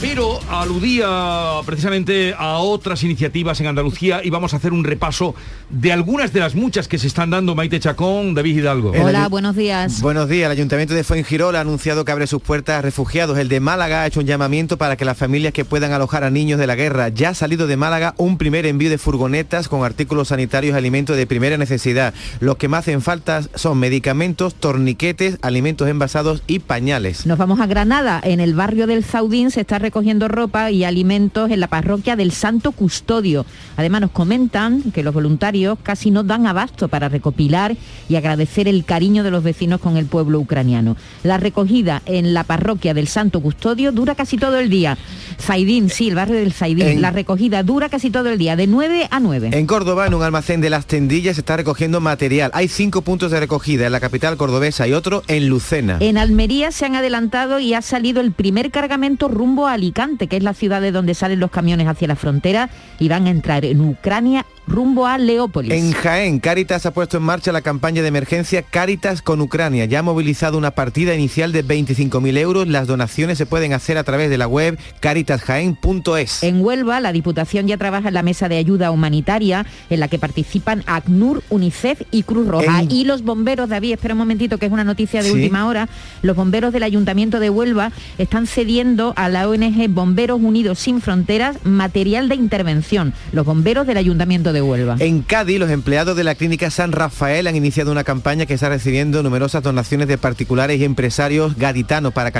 Pero aludía precisamente a otras iniciativas en Andalucía y vamos a hacer un repaso de algunas de las muchas que se están dando Maite Chacón, David Hidalgo. Hola, buenos días. Buenos días. El Ayuntamiento de Fuengirola ha anunciado que abre sus puertas a refugiados. El de Málaga ha hecho un llamamiento para que las familias que puedan alojar a niños de la guerra. Ya ha salido de Málaga un primer envío de furgonetas con artículos sanitarios y alimentos de primera necesidad. Los que más hacen falta son medicamentos, torniquetes, alimentos envasados y pañales. Nos vamos a Granada. En el barrio del Zaudín se está recogiendo ropa y alimentos en la parroquia del Santo Custodio. Además nos comentan que los voluntarios casi no dan abasto para recopilar y agradecer el cariño de los vecinos con el pueblo ucraniano. Recogida en la parroquia del Santo Custodio dura casi todo el día. Zaidín, sí, el barrio del Zaidín. La recogida dura casi todo el día, de 9 a 9. En Córdoba, en un almacén de las tendillas, se está recogiendo material. Hay cinco puntos de recogida en la capital cordobesa y otro en Lucena. En Almería se han adelantado y ha salido el primer cargamento rumbo a Alicante, que es la ciudad de donde salen los camiones hacia la frontera y van a entrar en Ucrania rumbo a Leópolis. En Jaén, Caritas ha puesto en marcha la campaña de emergencia Caritas con Ucrania. Ya ha movilizado una partida inicial de 25.000 euros. Las donaciones se pueden hacer a través de la web caritasjaén.es. En Huelva, la Diputación ya trabaja en la mesa de ayuda humanitaria en la que participan ACNUR, UNICEF y Cruz Roja. Y los bomberos, David, espera un momentito que es una noticia de última hora, los bomberos del Ayuntamiento de Huelva están cediendo a la ONG Bomberos Unidos Sin Fronteras material de intervención. Los bomberos del Ayuntamiento de Huelva. En Cádiz, los empleados de la clínica San Rafael han iniciado una campaña que está recibiendo numerosas donaciones de particulares y empresarios gaditanos para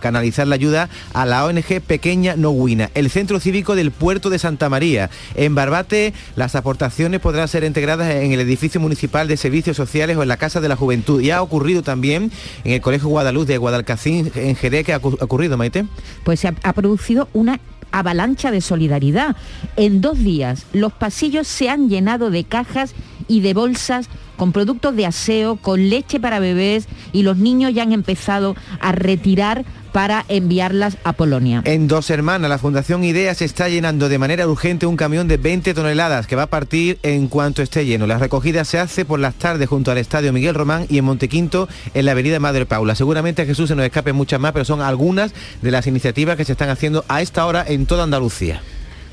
canalizar la ayuda a la ONG Pequeña Noguina, el centro cívico del puerto de Santa María. En Barbate, las aportaciones podrán ser integradas en el edificio municipal de servicios sociales o en la Casa de la Juventud. Y ha ocurrido también en el Colegio Guadaluz de Guadalcacín, en Jerez, que ha ocurrido, Maite. Pues se ha producido una avalancha de solidaridad. En dos días los pasillos se han llenado de cajas y de bolsas con productos de aseo, con leche para bebés y los niños ya han empezado a retirar para enviarlas a Polonia. En Dos Hermanas, la Fundación IDEA se está llenando de manera urgente un camión de 20 toneladas que va a partir en cuanto esté lleno. La recogida se hace por las tardes junto al Estadio Miguel Román y en Montequinto en la Avenida Madre Paula. Seguramente Jesús se nos escape muchas más, pero son algunas de las iniciativas que se están haciendo a esta hora en toda Andalucía.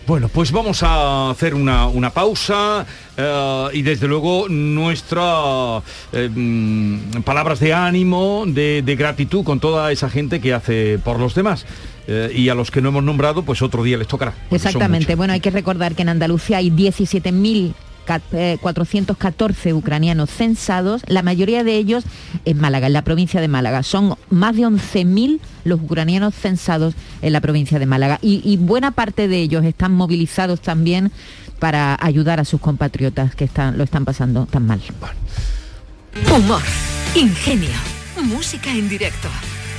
Bueno, pues vamos a hacer una, pausa eh, y desde luego nuestras eh, mm, palabras de ánimo, de, gratitud con toda esa gente que hace por los demás. Eh, y a los que no hemos nombrado, pues otro día les tocará. Exactamente. Bueno, hay que recordar que en Andalucía hay 17.000 414 ucranianos censados, la mayoría de ellos en Málaga, en la provincia de Málaga. Son más de 11.000 los ucranianos censados en la provincia de Málaga y, buena parte de ellos están movilizados también para ayudar a sus compatriotas que están, lo están pasando tan mal. Humor, ingenio, música en directo,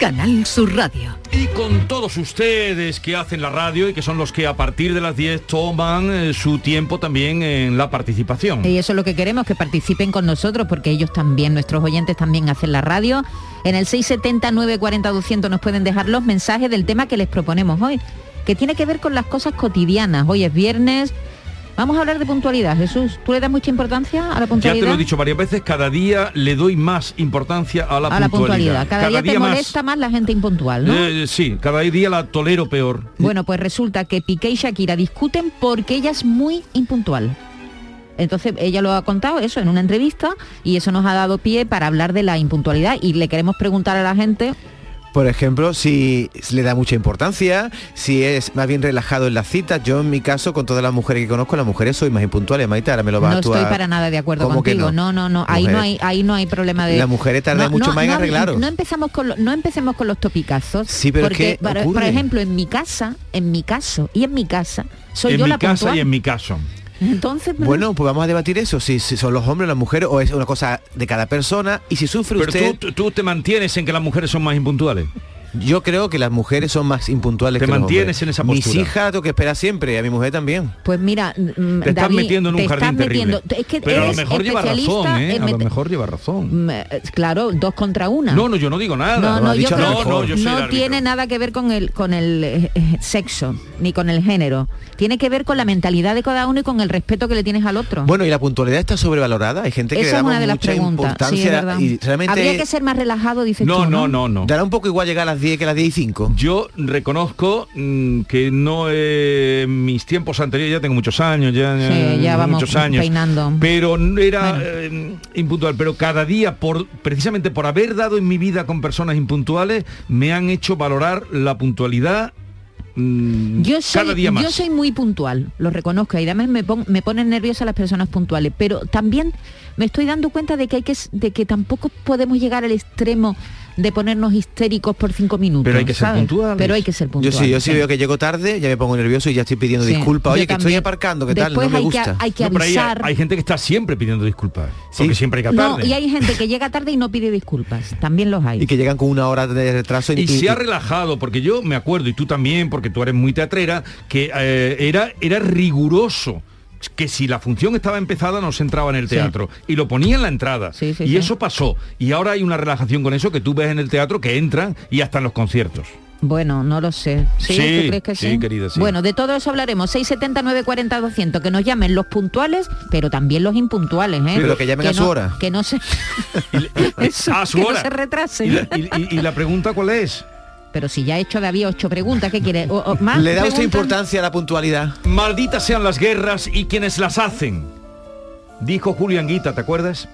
Canal Sur Radio. Y con todos ustedes que hacen la radio y que son los que a partir de las 10 toman eh, su tiempo también en la participación. Y eso es lo que queremos, que participen con nosotros, porque ellos también, nuestros oyentes también hacen la radio. En el 670 940 200 nos pueden dejar los mensajes del tema que les proponemos hoy, que tiene que ver con las cosas cotidianas. Hoy es viernes, Vamos a hablar de puntualidad, Jesús. ¿Tú le das mucha importancia a la puntualidad? Ya te lo he dicho varias veces, cada día le doy más importancia a la, a puntualidad. Cada, día, te molesta más... la gente impuntual, ¿no? Eh, sí, cada día la tolero peor. Bueno, pues resulta que Piqué y Shakira discuten porque ella es muy impuntual. Entonces ella lo ha contado eso en una entrevista y eso nos ha dado pie para hablar de la impuntualidad y le queremos preguntar a la gente Por ejemplo, si le da mucha importancia, si es más bien relajado en las citas. Yo en mi caso, con todas las mujeres que conozco, las mujeres soy más impuntuales, Maite, ahora me lo va no a estoy para nada de acuerdo contigo. No, no, no. Ahí no hay, ahí no hay problema de. Las mujeres tardan mucho más en arreglaros. No empezamos con no empecemos con los topicazos. Sí, pero porque, es que por, ejemplo, en mi casa, en mi caso y en mi casa, soy en yo mi la casa puntual. y en mi caso. Entonces, bueno, pues vamos a debatir eso, si, si son los hombres o las mujeres, o es una cosa de cada persona, y si sufre Pero usted... tú, tú te mantienes en que las mujeres son más impuntuales. Yo creo que las mujeres son más impuntuales Te que mantienes en esa Mis postura. hijas tengo que esperar siempre, y a mi mujer también. Pues mira, mm, Te estás David, metiendo en un te jardín terrible. metiendo- es que Pero a lo mejor lleva razón, ¿eh? A lo mejor lleva razón. Mm, eh, Claro, dos contra una. No, no, yo no digo nada. No, no, yo creo no, no, yo no tiene nada que ver con el con el eh, eh, sexo ni con el género. Tiene que ver con la mentalidad de cada uno y con el respeto que le tienes al otro. Bueno, y la puntualidad está sobrevalorada. Hay gente que le Esa es damos una de las mucha preguntas. Sí, importancia es verdad. y realmente Habría que ser más relajado, dices tú. No, no, no, no. dará un poco igual llegar a las 10 que las 10 y 5. Yo reconozco mm, que no eh, mis tiempos anteriores, ya tengo muchos años, ya, Sí, ya vamos muchos años, peinando. pero no era eh, impuntual. Pero cada día, por precisamente por haber dado en mi vida con personas impuntuales, me han hecho valorar la puntualidad mm, Yo soy, cada día más. yo soy muy puntual, lo reconozco, y además me, pon- me ponen nerviosa las personas puntuales, pero también me estoy dando cuenta de que hay que de que tampoco podemos llegar al extremo de ponernos histéricos por cinco minutos. Pero hay que ser ¿sabes? puntuales. Pero hay que ser Yo puntual. sí, yo sí veo que llego tarde, ya me pongo nervioso y ya estoy pidiendo Sí, disculpas. Oye, yo que estoy aparcando, ¿qué tal? No Después me hay que- gusta. hay que No, pero hay, avisar. hay gente que está siempre pidiendo disculpas. Porque siempre hay que No, tarde. y hay gente que llega tarde y no pide disculpas. También los hay. Y que llegan con una hora de retraso. y se ha relajado, porque yo me acuerdo, y tú también, porque tú eres muy teatrera, que eh, era, era riguroso que si la función estaba empezada no se entraba en el Sí. teatro y lo ponía en la entrada sí, y sí. eso pasó y ahora hay una relajación con eso que tú ves en el teatro que entran y hasta en los conciertos Bueno, no lo sé. ¿Sí? Sí, ¿Tú crees que sí? sí, querida, sí. Bueno, de todo eso hablaremos. 679 40 200 que nos llamen los puntuales, pero también los impuntuales, ¿eh? Pero que llamen a su no- hora. Que no se <laughs> <laughs> Eso, a su que hora no se retrasen. y la, y- y- y la pregunta cuál es Pero si ya he hecho David ocho preguntas, ¿qué quiere? O- o ¿Más ¿Le da usted importancia a la puntualidad? malditas sean las guerras y quienes las hacen dijo Julio Anguita ¿te acuerdas?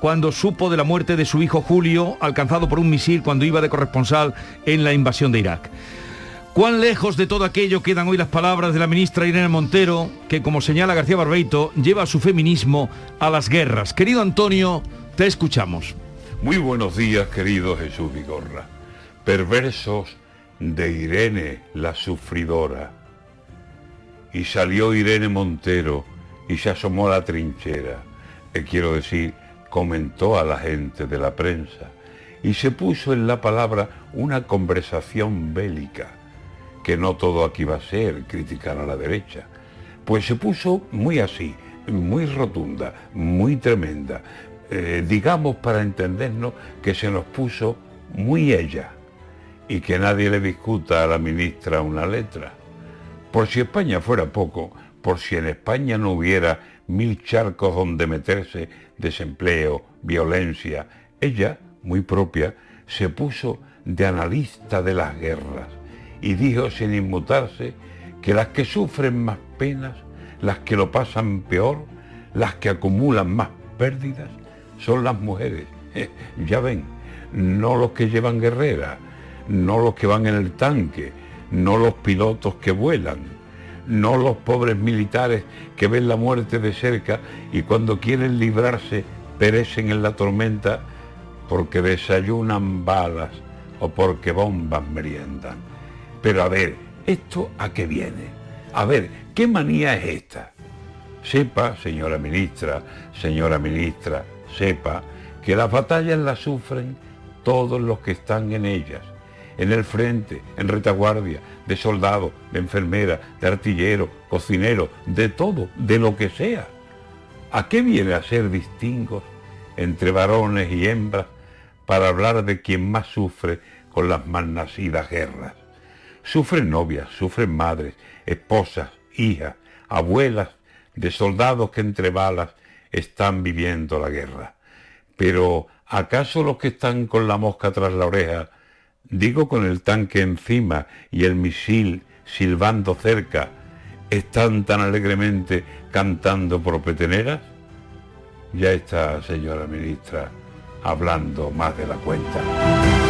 cuando supo de la muerte de su hijo Julio alcanzado por un misil cuando iba de corresponsal en la invasión de Irak ¿Cuán lejos de todo aquello quedan hoy las palabras de la ministra Irene Montero, que como señala García Barbeito, lleva su feminismo a las guerras? Querido Antonio, te escuchamos. Muy buenos días, querido Jesús Vigorra. Perversos de Irene la sufridora. Y salió Irene Montero y se asomó a la trinchera. Eh, quiero decir, comentó a la gente de la prensa y se puso en la palabra una conversación bélica, que no todo aquí va a ser criticar a la derecha. Pues se puso muy así, muy rotunda, muy tremenda. Eh, digamos para entendernos que se nos puso muy ella y que nadie le discuta a la ministra una letra. Por si España fuera poco, por si en España no hubiera mil charcos donde meterse, desempleo, violencia, ella, muy propia, se puso de analista de las guerras y dijo sin inmutarse que las que sufren más penas, las que lo pasan peor, las que acumulan más pérdidas, son las mujeres. <laughs> ya ven, no los que llevan guerrera, no los que van en el tanque, no los pilotos que vuelan, no los pobres militares que ven la muerte de cerca y cuando quieren librarse perecen en la tormenta porque desayunan balas o porque bombas meriendan. Pero a ver, ¿esto a qué viene? A ver, ¿qué manía es esta? Sepa, señora ministra, señora ministra, sepa que las batallas las sufren todos los que están en ellas, en el frente, en retaguardia, de soldado, de enfermera, de artillero, cocinero, de todo, de lo que sea. ¿A qué viene a ser distingos entre varones y hembras para hablar de quien más sufre con las malnacidas guerras? Sufren novias, sufren madres, esposas, hijas, abuelas de soldados que entre balas están viviendo la guerra. Pero ¿acaso los que están con la mosca tras la oreja, digo con el tanque encima y el misil silbando cerca, están tan alegremente cantando por peteneras? Ya está, señora ministra, hablando más de la cuenta.